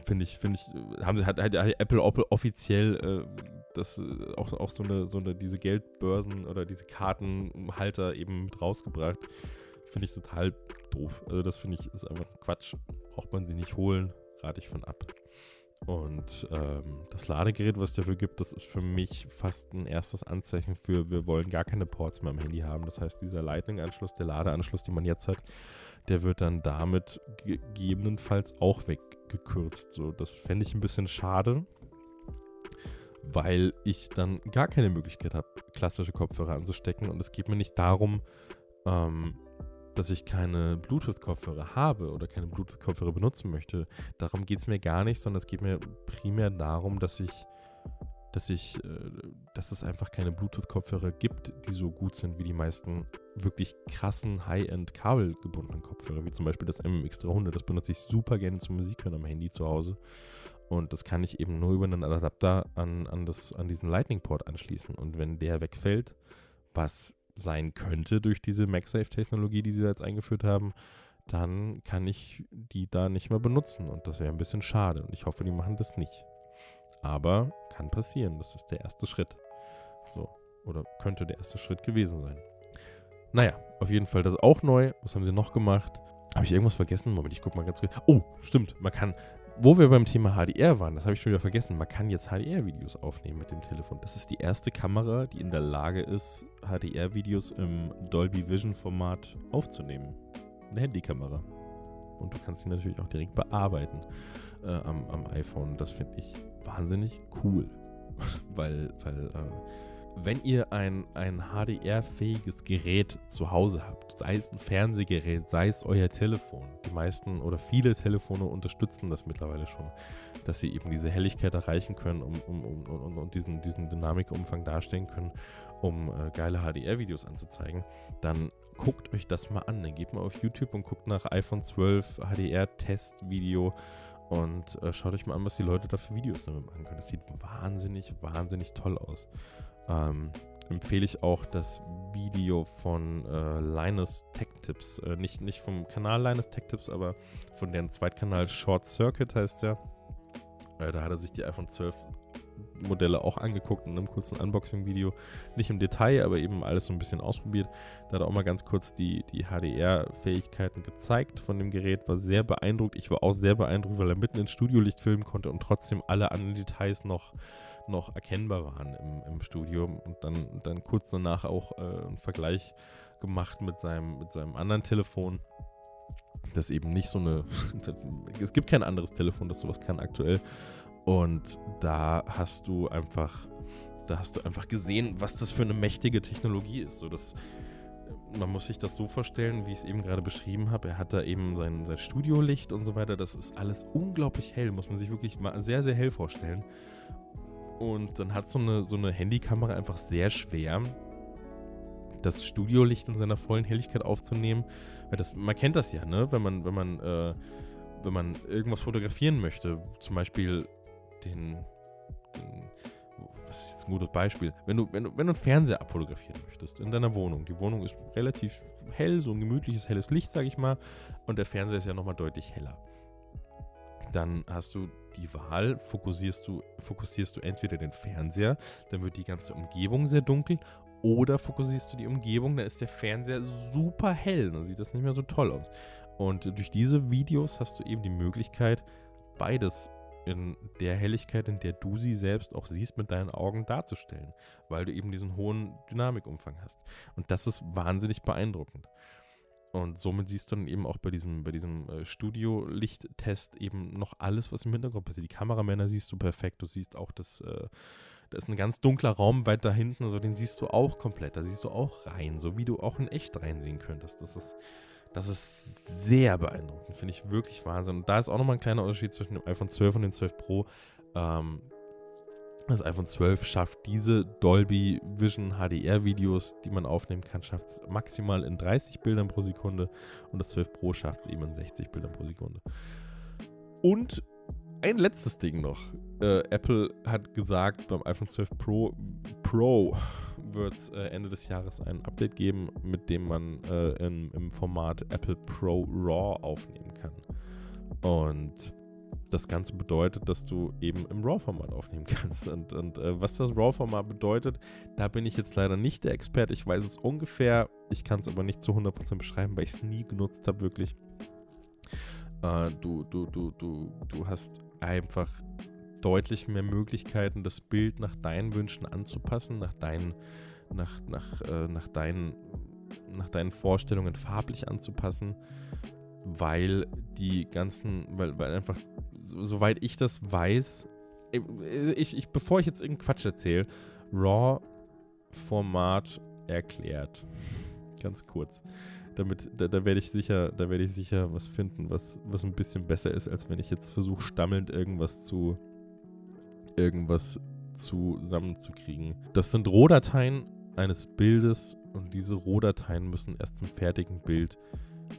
finde ich, finde ich, haben sie hat, hat Apple offiziell äh, das äh, auch, auch so eine, so eine, diese Geldbörsen oder diese Kartenhalter eben mit rausgebracht. Finde ich total doof. Also das finde ich ist einfach Quatsch. Braucht man sie nicht holen, rate ich von ab. Und ähm, das Ladegerät, was dafür gibt, das ist für mich fast ein erstes Anzeichen für, wir wollen gar keine Ports mehr am Handy haben. Das heißt, dieser Lightning-Anschluss, der Ladeanschluss, den man jetzt hat, der wird dann damit gegebenenfalls auch weggekürzt. So, das fände ich ein bisschen schade, weil ich dann gar keine Möglichkeit habe, klassische Kopfhörer anzustecken. Und es geht mir nicht darum, ähm, dass ich keine Bluetooth-Kopfhörer habe oder keine Bluetooth-Kopfhörer benutzen möchte. Darum geht es mir gar nicht, sondern es geht mir primär darum, dass ich, dass ich, äh, dass es einfach keine Bluetooth-Kopfhörer gibt, die so gut sind wie die meisten wirklich krassen High-End kabelgebundenen Kopfhörer, wie zum Beispiel das MMX300. Das benutze ich super gerne zum Musikhören am Handy zu Hause. Und das kann ich eben nur über einen Adapter an, an, das, an diesen Lightning-Port anschließen. Und wenn der wegfällt, was sein könnte durch diese MagSafe-Technologie, die sie da jetzt eingeführt haben, dann kann ich die da nicht mehr benutzen. Und das wäre ein bisschen schade. Und ich hoffe, die machen das nicht. Aber kann passieren. Das ist der erste Schritt. So. Oder könnte der erste Schritt gewesen sein. Naja, auf jeden Fall das auch neu. Was haben sie noch gemacht? Habe ich irgendwas vergessen? Moment, ich gucke mal ganz kurz. Oh, stimmt. Man kann wo wir beim Thema HDR waren, das habe ich schon wieder vergessen, man kann jetzt HDR-Videos aufnehmen mit dem Telefon. Das ist die erste Kamera, die in der Lage ist, HDR-Videos im Dolby Vision-Format aufzunehmen. Eine Handykamera. Und du kannst sie natürlich auch direkt bearbeiten äh, am, am, iPhone. Das finde ich wahnsinnig cool. weil, weil äh, wenn ihr ein, ein HDR-fähiges Gerät zu Hause habt, sei es ein Fernsehgerät, sei es euer Telefon, die meisten oder viele Telefone unterstützen das mittlerweile schon, dass sie eben diese Helligkeit erreichen können und um, um, um, um, diesen, diesen Dynamikumfang darstellen können, um äh, geile HDR-Videos anzuzeigen, dann guckt euch das mal an. Dann geht mal auf YouTube und guckt nach iPhone 12 HDR-Test-Video und äh, schaut euch mal an, was die Leute da für Videos damit machen können. Das sieht wahnsinnig, wahnsinnig toll aus ähm, empfehle ich auch das Video von äh, Linus Tech Tips. Äh, nicht, nicht vom Kanal Linus Tech Tips, aber von deren Zweitkanal Short Circuit heißt der. Äh, da hat er sich die iPhone 12 Modelle auch angeguckt in einem kurzen Unboxing-Video. Nicht im Detail, aber eben alles so ein bisschen ausprobiert. Da hat er auch mal ganz kurz die, die HDR-Fähigkeiten gezeigt von dem Gerät. War sehr beeindruckt. Ich war auch sehr beeindruckt, weil er mitten ins Studiolicht filmen konnte und trotzdem alle anderen Details noch noch erkennbar waren im, im Studio. Und dann, dann kurz danach auch äh, einen Vergleich gemacht mit seinem, mit seinem anderen Telefon. Das eben nicht so eine. es gibt kein anderes Telefon, das sowas kann aktuell. Und da hast du einfach, da hast du einfach gesehen, was das für eine mächtige Technologie ist. So, das, man muss sich das so vorstellen, wie ich es eben gerade beschrieben habe. Er hat da eben sein, sein Studiolicht und so weiter. Das ist alles unglaublich hell, muss man sich wirklich mal sehr, sehr hell vorstellen. Und dann hat so eine, so eine Handykamera einfach sehr schwer, das Studiolicht in seiner vollen Helligkeit aufzunehmen. Weil das, man kennt das ja, ne? Wenn man, wenn man, äh, wenn man irgendwas fotografieren möchte, zum Beispiel den, den was ist jetzt ein gutes Beispiel? Wenn du, wenn du, wenn du einen Fernseher abfotografieren möchtest in deiner Wohnung, die Wohnung ist relativ hell, so ein gemütliches helles Licht, sag ich mal, und der Fernseher ist ja nochmal deutlich heller. Dann hast du die Wahl, fokussierst du, fokussierst du entweder den Fernseher, dann wird die ganze Umgebung sehr dunkel, oder fokussierst du die Umgebung, dann ist der Fernseher super hell, dann sieht das nicht mehr so toll aus. Und durch diese Videos hast du eben die Möglichkeit, beides in der Helligkeit, in der du sie selbst auch siehst, mit deinen Augen darzustellen, weil du eben diesen hohen Dynamikumfang hast. Und das ist wahnsinnig beeindruckend. Und somit siehst du dann eben auch bei diesem, bei diesem äh, Studio-Lichttest eben noch alles, was im Hintergrund passiert. Die Kameramänner siehst du perfekt. Du siehst auch, dass äh, da ist ein ganz dunkler Raum weit da hinten, also den siehst du auch komplett. Da siehst du auch rein, so wie du auch in echt reinsehen könntest. Das ist, das ist sehr beeindruckend, finde ich wirklich Wahnsinn. Und da ist auch nochmal ein kleiner Unterschied zwischen dem iPhone 12 und dem 12 Pro. Ähm, das iPhone 12 schafft diese Dolby Vision HDR Videos, die man aufnehmen kann, schafft es maximal in 30 Bildern pro Sekunde und das 12 Pro schafft es eben in 60 Bildern pro Sekunde. Und ein letztes Ding noch. Äh, Apple hat gesagt, beim iPhone 12 Pro, Pro wird es äh, Ende des Jahres ein Update geben, mit dem man äh, in, im Format Apple Pro RAW aufnehmen kann. Und das Ganze bedeutet, dass du eben im RAW-Format aufnehmen kannst. Und, und äh, was das RAW-Format bedeutet, da bin ich jetzt leider nicht der Experte. Ich weiß es ungefähr, ich kann es aber nicht zu 100% beschreiben, weil ich es nie genutzt habe, wirklich. Äh, du, du, du, du, du hast einfach deutlich mehr Möglichkeiten, das Bild nach deinen Wünschen anzupassen, nach deinen, nach, nach, äh, nach deinen, nach deinen Vorstellungen farblich anzupassen, weil die ganzen, weil, weil einfach, soweit ich das weiß, ich, ich, bevor ich jetzt irgendeinen Quatsch erzähle, RAW-Format erklärt. Ganz kurz. Damit, da, da werde ich sicher, da werde ich sicher was finden, was, was ein bisschen besser ist, als wenn ich jetzt versuche, stammelnd irgendwas zu irgendwas zusammenzukriegen. Das sind Rohdateien eines Bildes und diese Rohdateien müssen erst zum fertigen Bild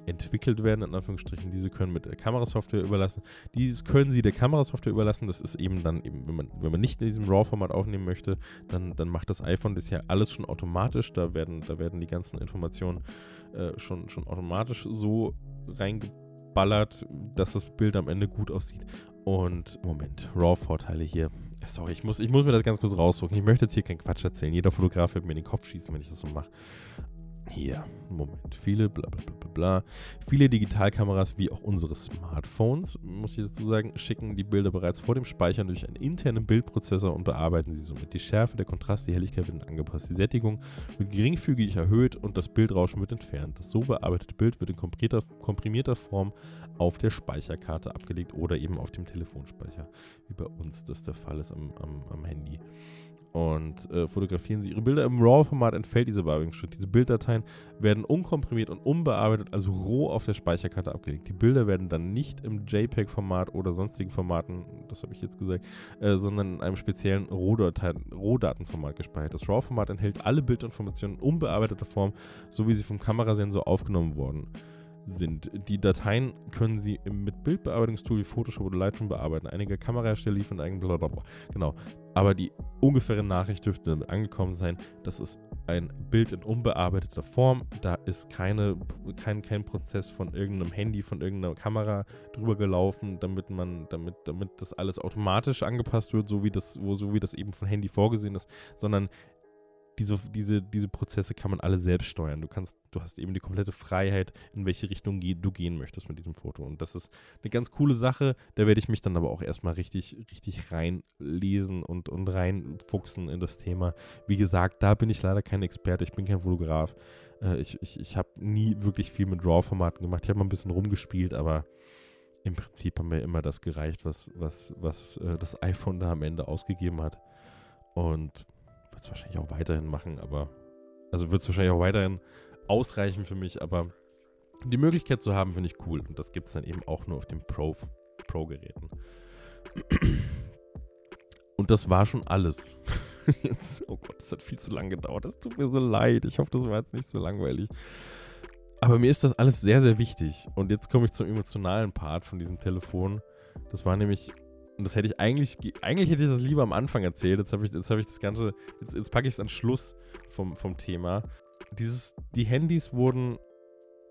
entwickelt werden, in Anführungsstrichen. Diese können mit der Kamerasoftware überlassen. Dieses können Sie der Kamerasoftware überlassen. Das ist eben dann eben, wenn man, wenn man nicht in diesem RAW-Format aufnehmen möchte, dann, dann macht das iPhone das ja alles schon automatisch. Da werden, da werden die ganzen Informationen äh, schon, schon automatisch so reingeballert, dass das Bild am Ende gut aussieht. Und Moment, RAW-Vorteile hier. Sorry, ich muss, ich muss mir das ganz kurz rausdrucken. Ich möchte jetzt hier keinen Quatsch erzählen. Jeder Fotograf wird mir in den Kopf schießen, wenn ich das so mache. Hier, Moment, viele, bla bla bla bla. Viele Digitalkameras, wie auch unsere Smartphones, muss ich dazu sagen, schicken die Bilder bereits vor dem Speichern durch einen internen Bildprozessor und bearbeiten sie somit. Die Schärfe, der Kontrast, die Helligkeit werden angepasst, die Sättigung wird geringfügig erhöht und das Bildrauschen wird entfernt. Das so bearbeitete Bild wird in komprimierter, komprimierter Form auf der Speicherkarte abgelegt oder eben auf dem Telefonspeicher, wie bei uns das der Fall ist am, am, am Handy und äh, fotografieren Sie Ihre Bilder im RAW-Format, entfällt dieser Bearbeitungsschritt. Diese Bilddateien werden unkomprimiert und unbearbeitet, also roh auf der Speicherkarte abgelegt. Die Bilder werden dann nicht im JPEG-Format oder sonstigen Formaten, das habe ich jetzt gesagt, äh, sondern in einem speziellen Rohdatenformat gespeichert. Das RAW-Format enthält alle Bildinformationen in unbearbeiteter Form, so wie sie vom Kamerasensor aufgenommen wurden sind. Die Dateien können Sie mit Bildbearbeitungstool wie Photoshop oder Lightroom bearbeiten. Einige Kamerahersteller liefern eigenen blablabla. Genau. Aber die ungefähre Nachricht dürfte damit angekommen sein. Das ist ein Bild in unbearbeiteter Form. Da ist keine, kein, kein Prozess von irgendeinem Handy, von irgendeiner Kamera drüber gelaufen, damit man, damit, damit das alles automatisch angepasst wird, so wie das, so wie das eben von Handy vorgesehen ist, sondern diese, diese, diese Prozesse kann man alle selbst steuern. Du kannst, du hast eben die komplette Freiheit, in welche Richtung du gehen möchtest mit diesem Foto. Und das ist eine ganz coole Sache. Da werde ich mich dann aber auch erstmal richtig, richtig reinlesen und, und reinfuchsen in das Thema. Wie gesagt, da bin ich leider kein Experte, ich bin kein Fotograf. Äh, ich ich, ich habe nie wirklich viel mit RAW-Formaten gemacht. Ich habe mal ein bisschen rumgespielt, aber im Prinzip haben mir immer das gereicht, was, was, was äh, das iPhone da am Ende ausgegeben hat. Und wird es wahrscheinlich auch weiterhin machen, aber also wird es wahrscheinlich auch weiterhin ausreichen für mich, aber die Möglichkeit zu haben, finde ich cool. Und das gibt es dann eben auch nur auf den Pro-Geräten. Pro Und das war schon alles. Jetzt, oh Gott, das hat viel zu lange gedauert. Das tut mir so leid. Ich hoffe, das war jetzt nicht so langweilig. Aber mir ist das alles sehr, sehr wichtig. Und jetzt komme ich zum emotionalen Part von diesem Telefon. Das war nämlich und das hätte ich eigentlich, eigentlich hätte ich das lieber am Anfang erzählt. Jetzt habe ich, hab ich das Ganze, jetzt, jetzt packe ich es an Schluss vom, vom Thema. Dieses, die Handys wurden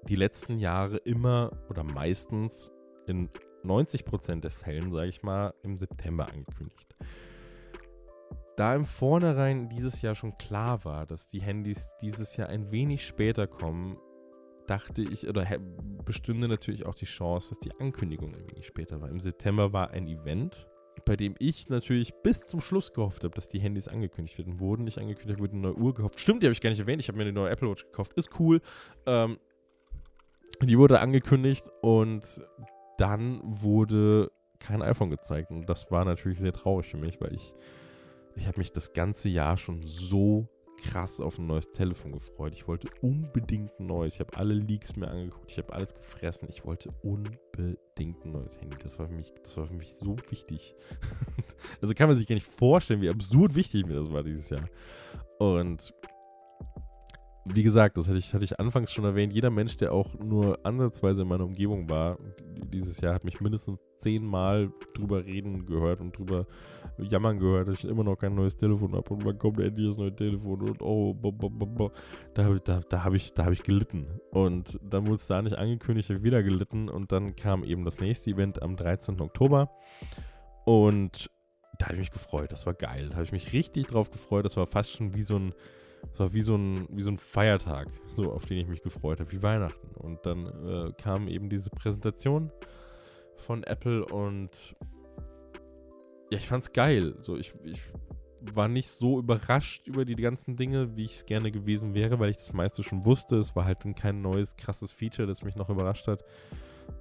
die letzten Jahre immer oder meistens in 90% der Fällen, sage ich mal, im September angekündigt. Da im Vornherein dieses Jahr schon klar war, dass die Handys dieses Jahr ein wenig später kommen, dachte ich, oder bestünde natürlich auch die Chance, dass die Ankündigung ein wenig später war. Im September war ein Event, bei dem ich natürlich bis zum Schluss gehofft habe, dass die Handys angekündigt werden. Wurden nicht angekündigt, wurde eine neue Uhr gekauft. Stimmt, die habe ich gar nicht erwähnt. Ich habe mir eine neue Apple Watch gekauft. Ist cool. Ähm, die wurde angekündigt und dann wurde kein iPhone gezeigt. Und das war natürlich sehr traurig für mich, weil ich, ich habe mich das ganze Jahr schon so krass auf ein neues Telefon gefreut. Ich wollte unbedingt ein neues. Ich habe alle Leaks mir angeguckt. Ich habe alles gefressen. Ich wollte unbedingt ein neues Handy. Das war für mich, das war für mich so wichtig. also kann man sich gar nicht vorstellen, wie absurd wichtig mir das war dieses Jahr. Und wie gesagt, das hatte ich, hatte ich anfangs schon erwähnt, jeder Mensch, der auch nur ansatzweise in meiner Umgebung war, dieses Jahr hat mich mindestens zehnmal drüber reden gehört und drüber jammern gehört, dass ich immer noch kein neues Telefon habe und wann kommt endlich das neue Telefon und oh, bo, bo, bo, da, da, da habe ich, hab ich gelitten. Und dann wurde es da nicht angekündigt, habe ich wieder gelitten und dann kam eben das nächste Event am 13. Oktober und da habe ich mich gefreut, das war geil, da habe ich mich richtig drauf gefreut, das war fast schon wie so ein es war wie so, ein, wie so ein Feiertag, so auf den ich mich gefreut habe, wie Weihnachten. Und dann äh, kam eben diese Präsentation von Apple und ja, ich fand's geil. So, ich, ich war nicht so überrascht über die ganzen Dinge, wie ich es gerne gewesen wäre, weil ich das meiste schon wusste. Es war halt kein neues, krasses Feature, das mich noch überrascht hat.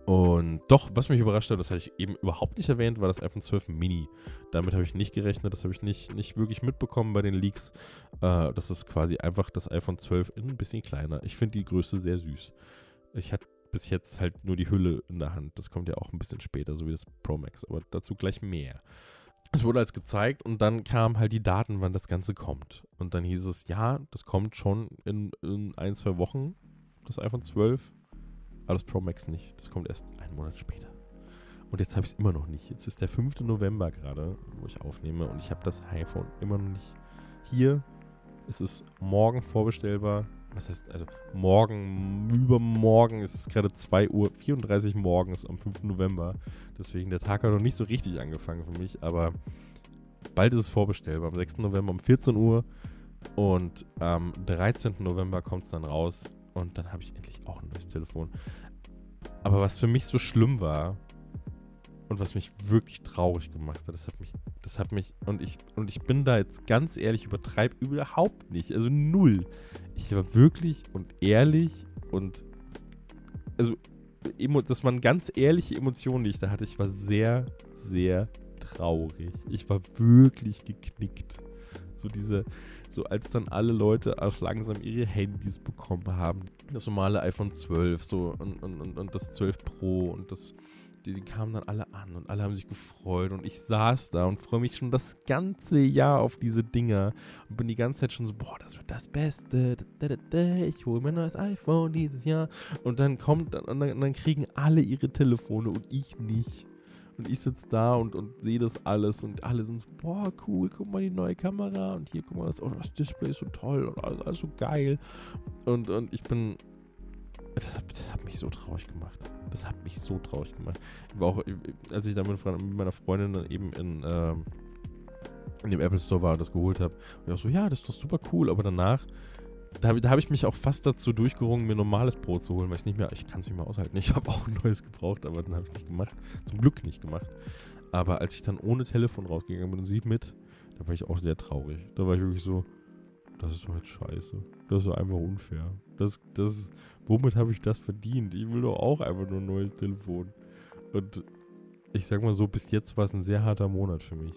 Und doch, was mich überrascht hat, das hatte ich eben überhaupt nicht erwähnt, war das iPhone 12 Mini. Damit habe ich nicht gerechnet, das habe ich nicht, nicht wirklich mitbekommen bei den Leaks. Äh, das ist quasi einfach das iPhone 12 in ein bisschen kleiner. Ich finde die Größe sehr süß. Ich hatte bis jetzt halt nur die Hülle in der Hand. Das kommt ja auch ein bisschen später, so wie das Pro Max, aber dazu gleich mehr. Es wurde als gezeigt und dann kamen halt die Daten, wann das Ganze kommt. Und dann hieß es, ja, das kommt schon in, in ein, zwei Wochen, das iPhone 12. Aber das Pro Max nicht. Das kommt erst einen Monat später. Und jetzt habe ich es immer noch nicht. Jetzt ist der 5. November gerade, wo ich aufnehme. Und ich habe das iPhone immer noch nicht hier. Es ist morgen vorbestellbar was heißt, also morgen, übermorgen ist es gerade 2 Uhr 34 morgens am 5. November. Deswegen, der Tag hat noch nicht so richtig angefangen für mich, aber bald ist es vorbestellbar. Am 6. November um 14 Uhr und am 13. November kommt es dann raus und dann habe ich endlich auch ein neues Telefon. Aber was für mich so schlimm war, und was mich wirklich traurig gemacht hat, das hat mich, das hat mich, und ich, und ich bin da jetzt ganz ehrlich, übertreibe überhaupt nicht, also null. Ich war wirklich und ehrlich und, also, das waren ganz ehrliche Emotionen, die ich da hatte. Ich war sehr, sehr traurig. Ich war wirklich geknickt. So diese, so als dann alle Leute auch langsam ihre Handys bekommen haben. Das normale iPhone 12 so und, und, und, und das 12 Pro und das die, die, kamen dann alle an und alle haben sich gefreut und ich saß da und freue mich schon das ganze Jahr auf diese Dinger und bin die ganze Zeit schon so, boah, das wird das Beste, ich hole mir ein neues iPhone dieses Jahr und dann kommt, und dann, dann kriegen alle ihre Telefone und ich nicht. Und ich sitze da und, und sehe das alles und alle sind so, boah, cool, guck mal die neue Kamera und hier, guck mal, das, oh, das Display ist so toll und alles, alles so geil. Und, und ich bin, das hat, das hat mich so traurig gemacht. Das hat mich so traurig gemacht. Ich war auch, als ich da mit, meiner Freundin dann eben in, ähm, in dem Apple Store war und das geholt habe, und ich auch so, ja, das ist doch super cool, aber danach, da, habe ich mich auch fast dazu durchgerungen, mir normales Brot zu holen, weil ich nicht mehr, ich kann es nicht mehr aushalten. Ich habe auch ein neues gebraucht, aber dann habe ich es nicht gemacht. Zum Glück nicht gemacht. Aber als ich dann ohne Telefon rausgegangen bin und sie mit, da war ich auch sehr traurig. Da war ich wirklich so, das ist doch halt scheiße. Das ist doch einfach unfair. Das, das, womit habe ich das verdient? Ich will doch auch einfach nur ein neues Telefon. Und ich sag mal so, bis jetzt war es ein sehr harter Monat für mich.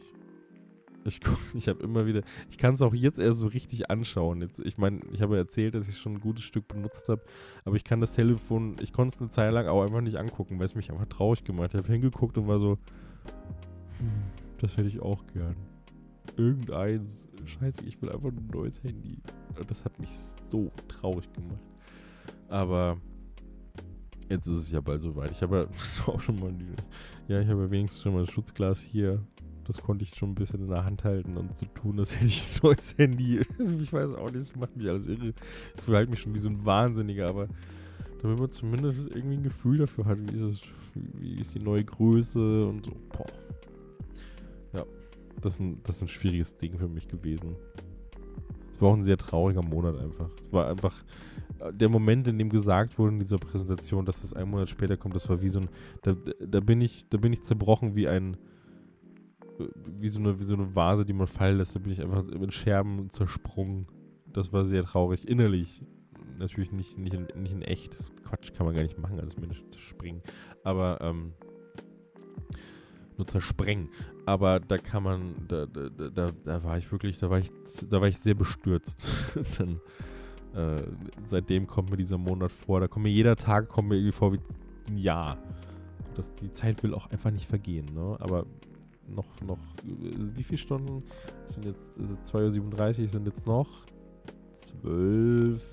Ich, ich habe immer wieder, ich kann es auch jetzt erst so richtig anschauen. Jetzt, ich meine, ich habe erzählt, dass ich schon ein gutes Stück benutzt habe, aber ich kann das Telefon, ich konnte es eine Zeit lang auch einfach nicht angucken, weil es mich einfach traurig gemacht hat. Ich habe hingeguckt und war so, hm, das hätte ich auch gern. Irgendeins. Scheiße, ich will einfach ein neues Handy. Das hat mich so traurig gemacht. Aber jetzt ist es ja bald soweit. Ich habe ja auch schon mal, ja, ich habe ja wenigstens schon mal das Schutzglas hier. Das konnte ich schon ein bisschen in der Hand halten und so tun, als hätte ich ein neues Handy. Ich weiß auch nicht, das macht mich alles irre. Ich verhalte mich schon wie so ein Wahnsinniger, aber damit man zumindest irgendwie ein Gefühl dafür hat, wie ist, das, wie ist die neue Größe und so. Boah. Ja, das ist, ein, das ist ein schwieriges Ding für mich gewesen. Es war auch ein sehr trauriger Monat einfach. Es war einfach, der Moment, in dem gesagt wurde in dieser Präsentation, dass es einen Monat später kommt, das war wie so ein, da, da bin ich, da bin ich zerbrochen wie ein, wie so eine, wie so eine Vase, die man fallen lässt. Da bin ich einfach in Scherben zersprungen. Das war sehr traurig. Innerlich. Natürlich nicht, nicht, in, nicht in echt. Quatsch kann man gar nicht machen, als Mensch zerspringen. Aber, ähm, nur zersprengen. Aber da kann man, da, da, da, da war ich wirklich, da war ich, da war ich sehr bestürzt. Dann äh, seitdem kommt mir dieser Monat vor. Da kommt mir jeder Tag kommt mir irgendwie vor wie ein Jahr. Das, die Zeit will auch einfach nicht vergehen. Ne? Aber noch, noch, wie viele Stunden? Das sind jetzt also 2.37 Uhr, sind jetzt noch 12,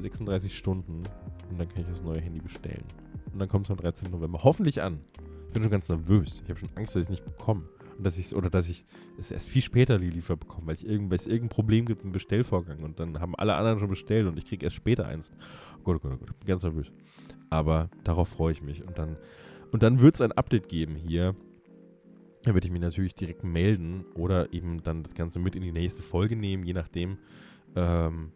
36 Stunden. Und dann kann ich das neue Handy bestellen. Und dann kommt es am 13. November hoffentlich an. Ich bin schon ganz nervös. Ich habe schon Angst, dass ich es nicht bekomme. Und dass ich oder dass ich es erst viel später geliefert bekomme, weil, es irgendein Problem gibt im Bestellvorgang und dann haben alle anderen schon bestellt und ich kriege erst später eins. Oh Gott, bin ganz nervös. Aber darauf freue ich mich. Und dann, und dann wird es ein Update geben hier. Da werde ich mich natürlich direkt melden oder eben dann das Ganze mit in die nächste Folge nehmen, je nachdem, ähm,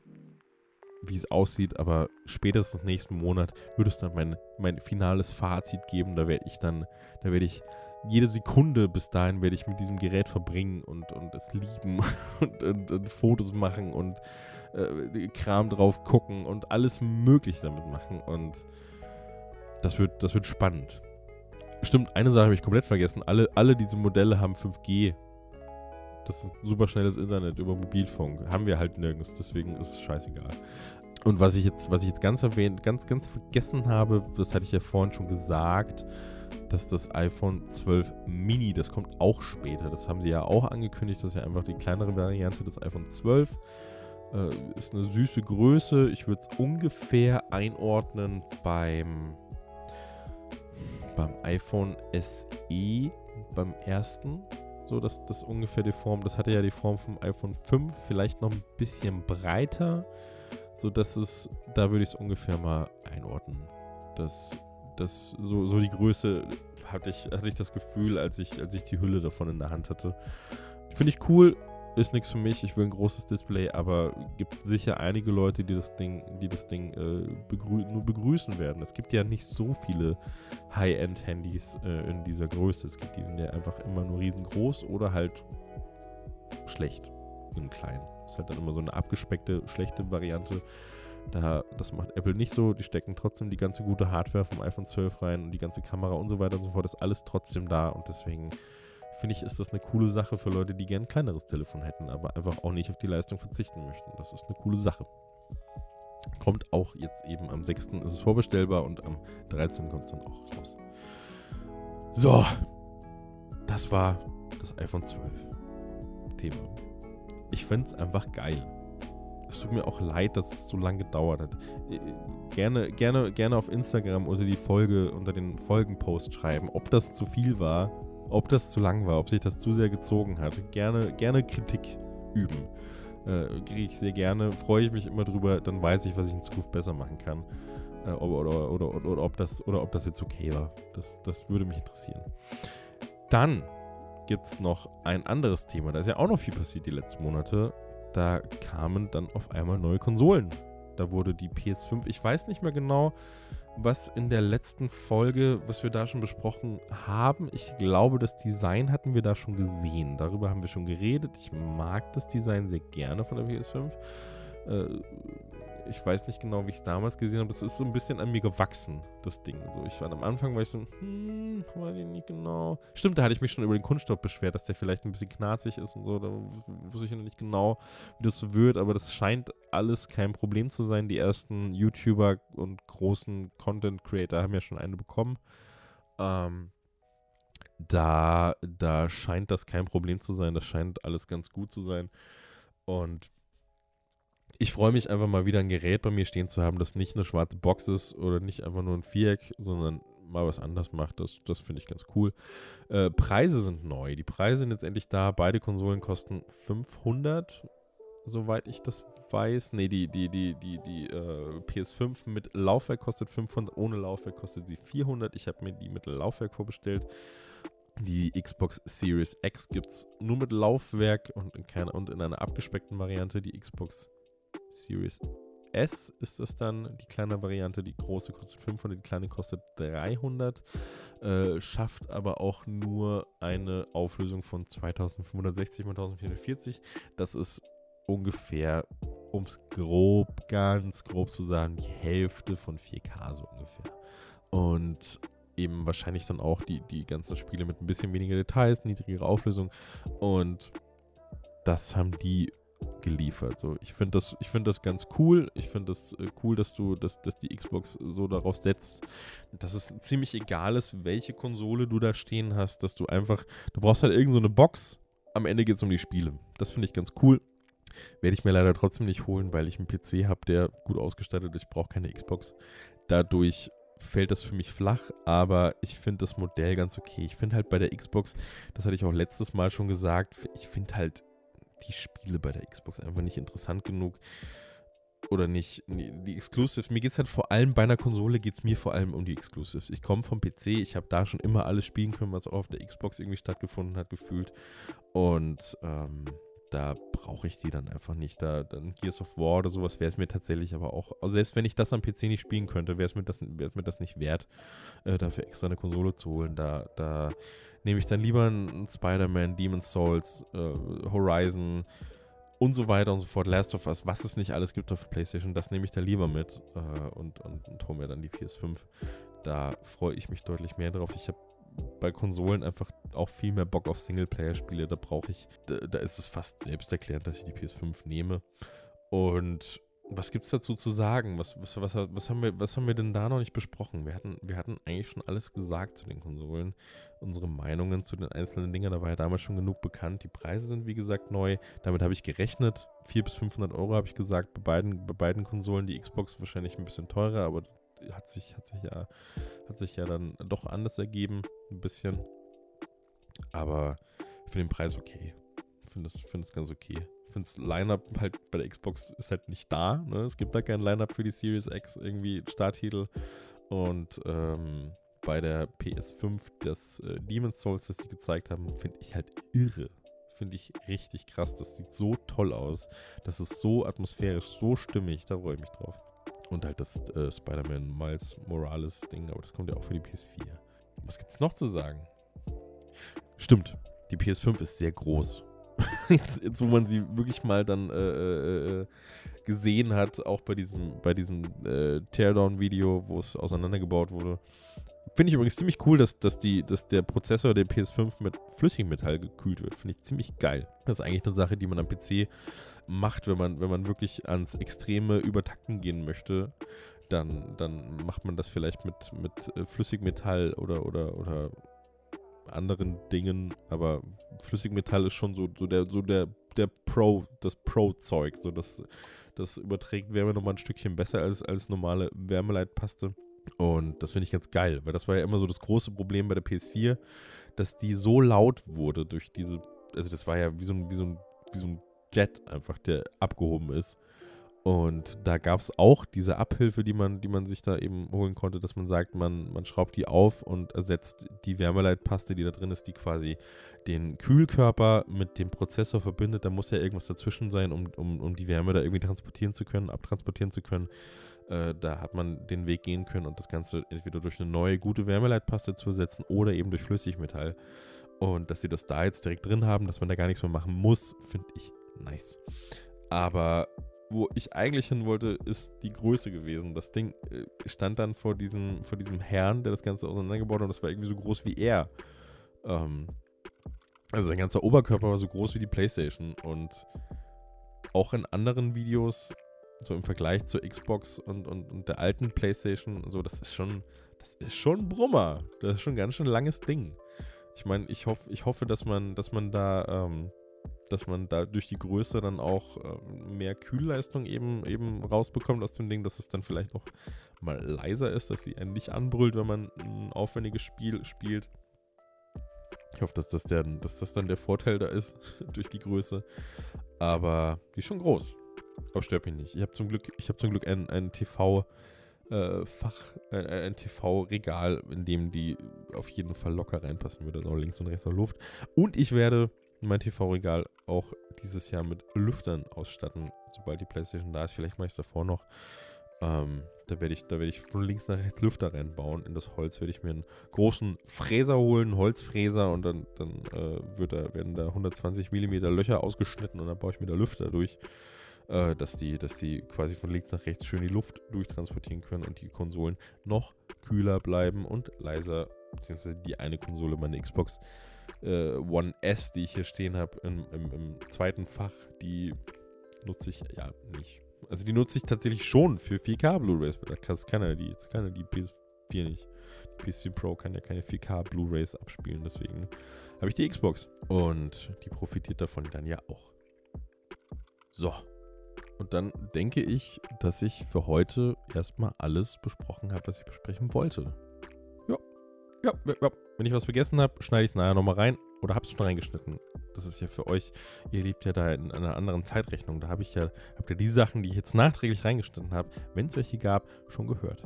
wie es aussieht. Aber spätestens nächsten Monat wird es dann mein, mein finales Fazit geben. Da werde ich dann, da werde ich jede Sekunde bis dahin werde ich mit diesem Gerät verbringen und, und es lieben und, und, und Fotos machen und äh, Kram drauf gucken und alles Mögliche damit machen. Und das wird, das wird spannend. Stimmt, eine Sache habe ich komplett vergessen. Alle, alle diese Modelle haben 5G. Das ist super schnelles Internet über Mobilfunk. Haben wir halt nirgends, deswegen ist es scheißegal. Und was ich jetzt, was ich jetzt ganz erwähnt, ganz, ganz vergessen habe, das hatte ich ja vorhin schon gesagt, dass das iPhone 12 Mini, das kommt auch später. Das haben sie ja auch angekündigt, das ist ja einfach die kleinere Variante des iPhone 12. Äh, ist eine süße Größe. Ich würde es ungefähr einordnen beim, beim iPhone SE, beim ersten. So, das, das ungefähr die Form. Das hatte ja die Form vom iPhone 5, vielleicht noch ein bisschen breiter. So, dass es, da würde ich es ungefähr mal einordnen. Das, das, so, so die Größe hatte ich, hatte ich das Gefühl, als ich, als ich die Hülle davon in der Hand hatte. Finde ich cool, ist nichts für mich. Ich will ein großes Display, aber gibt sicher einige Leute, die das Ding, die das Ding äh, begrü nur begrüßen werden. Es gibt ja nicht so viele High-End-Handys äh, in dieser Größe. Es gibt die sind ja einfach immer nur riesengroß oder halt schlecht in klein. Das ist halt dann immer so eine abgespeckte, schlechte Variante. Da, das macht Apple nicht so. Die stecken trotzdem die ganze gute Hardware vom iPhone 12 rein und die ganze Kamera und so weiter und so fort. Ist alles trotzdem da und deswegen finde ich, ist das eine coole Sache für Leute, die gern ein kleineres Telefon hätten, aber einfach auch nicht auf die Leistung verzichten möchten. Das ist eine coole Sache. Kommt auch jetzt eben am 6. ist es vorbestellbar und am 13. kommt es dann auch raus. So, das war das iPhone 12 Thema. Ich finde es einfach geil. Es tut mir auch leid, dass es so lange gedauert hat. Äh, gerne, gerne, gerne auf Instagram unter die Folge, unter den Folgenpost schreiben, ob das zu viel war ob das zu lang war, ob sich das zu sehr gezogen hat. Gerne, gerne Kritik üben. Äh, Kriege ich sehr gerne, freue ich mich immer drüber, dann weiß ich, was ich in Zukunft besser machen kann. Äh, oder, oder, oder, oder, ob das, oder ob das jetzt okay war. Das, das würde mich interessieren. Dann gibt es noch ein anderes Thema. Da ist ja auch noch viel passiert die letzten Monate. Da kamen dann auf einmal neue Konsolen. Da wurde die PS5, ich weiß nicht mehr genau, was in der letzten Folge, was wir da schon besprochen haben. Ich glaube, das Design hatten wir da schon gesehen. Darüber haben wir schon geredet. Ich mag das Design sehr gerne von der PS5. Äh, ich weiß nicht genau, wie ich es damals gesehen habe. Das ist so ein bisschen an mir gewachsen, das Ding. So, ich war am Anfang, war ich so, hm, weiß ich nicht genau. Stimmt, da hatte ich mich schon über den Kunststoff beschwert, dass der vielleicht ein bisschen knarzig ist und so. Da wusste ich noch nicht genau, wie das wird, aber das scheint alles kein Problem zu sein. Die ersten YouTuber und großen Content Creator haben ja schon eine bekommen. Ähm, da, da scheint das kein Problem zu sein. Das scheint alles ganz gut zu sein. Und ich freue mich einfach mal wieder ein Gerät bei mir stehen zu haben, das nicht eine schwarze Box ist oder nicht einfach nur ein Viereck, sondern mal was anders macht. Das, das finde ich ganz cool. Äh, Preise sind neu. Die Preise sind jetzt endlich da. Beide Konsolen kosten 500, soweit ich das weiß. Ne, die, die, die, die, die äh, PS5 mit Laufwerk kostet 500, ohne Laufwerk kostet sie 400. Ich habe mir die mit Laufwerk vorbestellt. Die Xbox Series X gibt es nur mit Laufwerk und in, keiner, und in einer abgespeckten Variante. Die Xbox Series S ist es dann, die kleine Variante, die große kostet 500, die kleine kostet 300, äh, schafft aber auch nur eine Auflösung von 2560 x 1440. Das ist ungefähr, um es grob, ganz grob zu sagen, die Hälfte von 4K so ungefähr. Und eben wahrscheinlich dann auch die, die ganzen Spiele mit ein bisschen weniger Details, niedrigere Auflösung und das haben die geliefert. So, ich finde das, find das ganz cool. Ich finde das äh, cool, dass du, dass, dass die Xbox so darauf setzt, dass es ziemlich egal ist, welche Konsole du da stehen hast, dass du einfach, du brauchst halt irgendeine so Box. Am Ende geht es um die Spiele. Das finde ich ganz cool. Werde ich mir leider trotzdem nicht holen, weil ich einen PC habe, der gut ausgestattet ist. Ich brauche keine Xbox. Dadurch fällt das für mich flach, aber ich finde das Modell ganz okay. Ich finde halt bei der Xbox, das hatte ich auch letztes Mal schon gesagt, ich finde halt die Spiele bei der Xbox einfach nicht interessant genug. Oder nicht, die Exclusives. Mir geht es halt vor allem bei einer Konsole, geht es mir vor allem um die Exclusives. Ich komme vom PC, ich habe da schon immer alles spielen können, was auch auf der Xbox irgendwie stattgefunden hat, gefühlt. Und ähm, da brauche ich die dann einfach nicht. Da dann Gears of War oder sowas wäre es mir tatsächlich aber auch, also selbst wenn ich das am PC nicht spielen könnte, wäre es mir das, mir das nicht wert, äh, dafür extra eine Konsole zu holen. Da, da nehme ich dann lieber einen Spider-Man, Demon's Souls, äh, Horizon und so weiter und so fort, Last of Us, was es nicht alles gibt auf PlayStation, das nehme ich da lieber mit äh, und, und, und hole mir dann die PS5. Da freue ich mich deutlich mehr drauf. Ich habe bei Konsolen einfach auch viel mehr Bock auf Singleplayer-Spiele. Da brauche ich, da, da, ist es fast selbsterklärend, dass ich die PS5 nehme. Und was gibt es dazu zu sagen? Was, was, was, was, haben wir, was haben wir denn da noch nicht besprochen? Wir hatten, wir hatten eigentlich schon alles gesagt zu den Konsolen. Unsere Meinungen zu den einzelnen Dingen, da war ja damals schon genug bekannt. Die Preise sind, wie gesagt, neu. Damit habe ich gerechnet. 400 bis 500 Euro habe ich gesagt bei beiden, bei beiden Konsolen. Die Xbox wahrscheinlich ein bisschen teurer, aber hat sich, hat sich ja, hat sich ja dann doch anders ergeben, ein bisschen. Aber für den Preis okay. Ich finde das ganz okay. Finde das Line-Up halt bei der Xbox ist halt nicht da. Ne? Es gibt da kein Line-Up für die Series X, irgendwie Starttitel. Und ähm, bei der PS5 das äh, Demon's Souls, das sie gezeigt haben, finde ich halt irre. Finde ich richtig krass. Das sieht so toll aus. Das ist so atmosphärisch, so stimmig. Da freue ich mich drauf. Und halt das äh, Spider-Man Miles Morales Ding, aber das kommt ja auch für die PS4. Was gibt es noch zu sagen? Stimmt, die PS5 ist sehr groß. jetzt, jetzt, wo man sie wirklich mal dann äh, äh, äh, gesehen hat, auch bei diesem, bei diesem äh, Teardown-Video, wo es auseinandergebaut wurde. Finde ich übrigens ziemlich cool, dass, dass, die, dass der Prozessor der PS5 mit Flüssigmetall gekühlt wird. Finde ich ziemlich geil. Das ist eigentlich eine Sache, die man am PC macht, wenn man, wenn man wirklich ans extreme Übertakten gehen möchte, dann, dann macht man das vielleicht mit, mit äh, Flüssigmetall oder, oder, oder anderen Dingen, aber Flüssigmetall ist schon so, so der, so der, der Pro, das Pro-Zeug. So das, das überträgt Wärme nochmal ein Stückchen besser als, als normale Wärmeleitpaste. Und das finde ich ganz geil, weil das war ja immer so das große Problem bei der PS4, dass die so laut wurde durch diese, also das war ja wie so ein, wie so ein, wie so ein Jet einfach, der abgehoben ist. Und da gab es auch diese Abhilfe, die man, die man sich da eben holen konnte, dass man sagt, man, man schraubt die auf und ersetzt die Wärmeleitpaste, die da drin ist, die quasi den Kühlkörper mit dem Prozessor verbindet. Da muss ja irgendwas dazwischen sein, um, um, um die Wärme da irgendwie transportieren zu können, abtransportieren zu können. Äh, da hat man den Weg gehen können und das Ganze entweder durch eine neue, gute Wärmeleitpaste zu ersetzen oder eben durch Flüssigmetall. Und dass sie das da jetzt direkt drin haben, dass man da gar nichts mehr machen muss, finde ich nice. Aber wo ich eigentlich hin wollte, ist die Größe gewesen. Das Ding äh, stand dann vor diesem, vor diesem Herrn, der das Ganze auseinandergebaut hat und das war irgendwie so groß wie er. Ähm, also sein ganzer Oberkörper war so groß wie die Playstation und auch in anderen Videos, so im Vergleich zur Xbox und, und, und der alten Playstation, so, das ist schon, das ist schon Brummer. Das ist schon ein ganz schön langes Ding. Ich meine, ich, hoff, ich hoffe, dass man, dass man da ähm, dass man da durch die Größe dann auch äh, mehr Kühlleistung eben, eben rausbekommt aus dem Ding, dass es dann vielleicht auch mal leiser ist, dass sie einen nicht anbrüllt, wenn man ein aufwendiges Spiel spielt. Ich hoffe, dass das, der, dass das dann der Vorteil da ist durch die Größe. Aber die ist schon groß. Aber stört mich nicht. Ich habe zum Glück, ich habe zum Glück ein, ein TV- äh, Fach, äh, ein TV-Regal, in dem die auf jeden Fall locker reinpassen würde. Also links und rechts noch Luft. Und ich werde mein TV-Regal auch dieses Jahr mit Lüftern ausstatten, sobald die PlayStation da ist. Vielleicht mache ich es davor noch. Ähm, da werde ich, da ich von links nach rechts Lüfter reinbauen. In das Holz werde ich mir einen großen Fräser holen, einen Holzfräser und dann, dann äh, wird da, werden da 120 mm Löcher ausgeschnitten und dann baue ich mir da Lüfter durch, äh, dass, die, dass die quasi von links nach rechts schön die Luft durchtransportieren können und die Konsolen noch kühler bleiben und leiser, beziehungsweise die eine Konsole, meine Xbox, äh, One S, die ich hier stehen habe, im, im, im, zweiten Fach, die nutze ich ja nicht. Also die nutze ich tatsächlich schon für 4K Blu-rays, da kann keiner die, kann die PS4 nicht. Die PS4 Pro kann ja keine 4K Blu-rays abspielen, deswegen habe ich die Xbox. Und die profitiert davon dann ja auch. So. Und dann denke ich, dass ich für heute erstmal alles besprochen habe, was ich besprechen wollte. Ja. Ja. Wenn ich was vergessen habe, schneide ich es nachher nochmal rein oder habe es schon reingeschnitten. Das ist ja für euch, ihr lebt ja da in einer anderen Zeitrechnung. Da habe ich ja, habt ihr die Sachen, die ich jetzt nachträglich reingeschnitten habe, wenn es welche gab, schon gehört.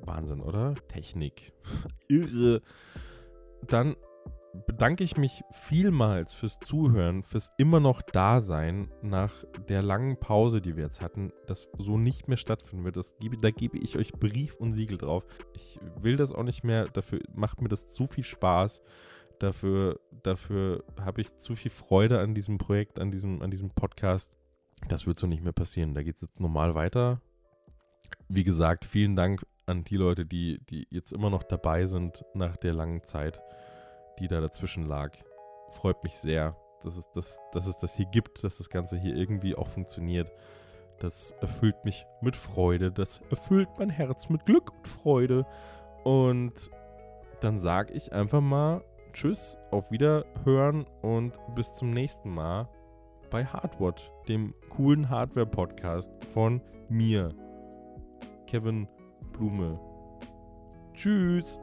Wahnsinn, oder? Technik. Irre. Dann bedanke ich mich vielmals fürs Zuhören, fürs immer noch Dasein nach der langen Pause, die wir jetzt hatten, das so nicht mehr stattfinden wird. Das gebe, da gebe ich euch Brief und Siegel drauf. Ich will das auch nicht mehr, dafür macht mir das zu viel Spaß. Dafür, dafür habe ich zu viel Freude an diesem Projekt, an diesem, an diesem Podcast. Das wird so nicht mehr passieren. Da geht es jetzt normal weiter. Wie gesagt, vielen Dank an die Leute, die, die jetzt immer noch dabei sind nach der langen Zeit die da dazwischen lag. Freut mich sehr, dass es, das, dass es das hier gibt, dass das Ganze hier irgendwie auch funktioniert. Das erfüllt mich mit Freude, das erfüllt mein Herz mit Glück und Freude. Und dann sage ich einfach mal Tschüss, auf Wiederhören und bis zum nächsten Mal bei Hardwatt, dem coolen Hardware-Podcast von mir, Kevin Blume. Tschüss.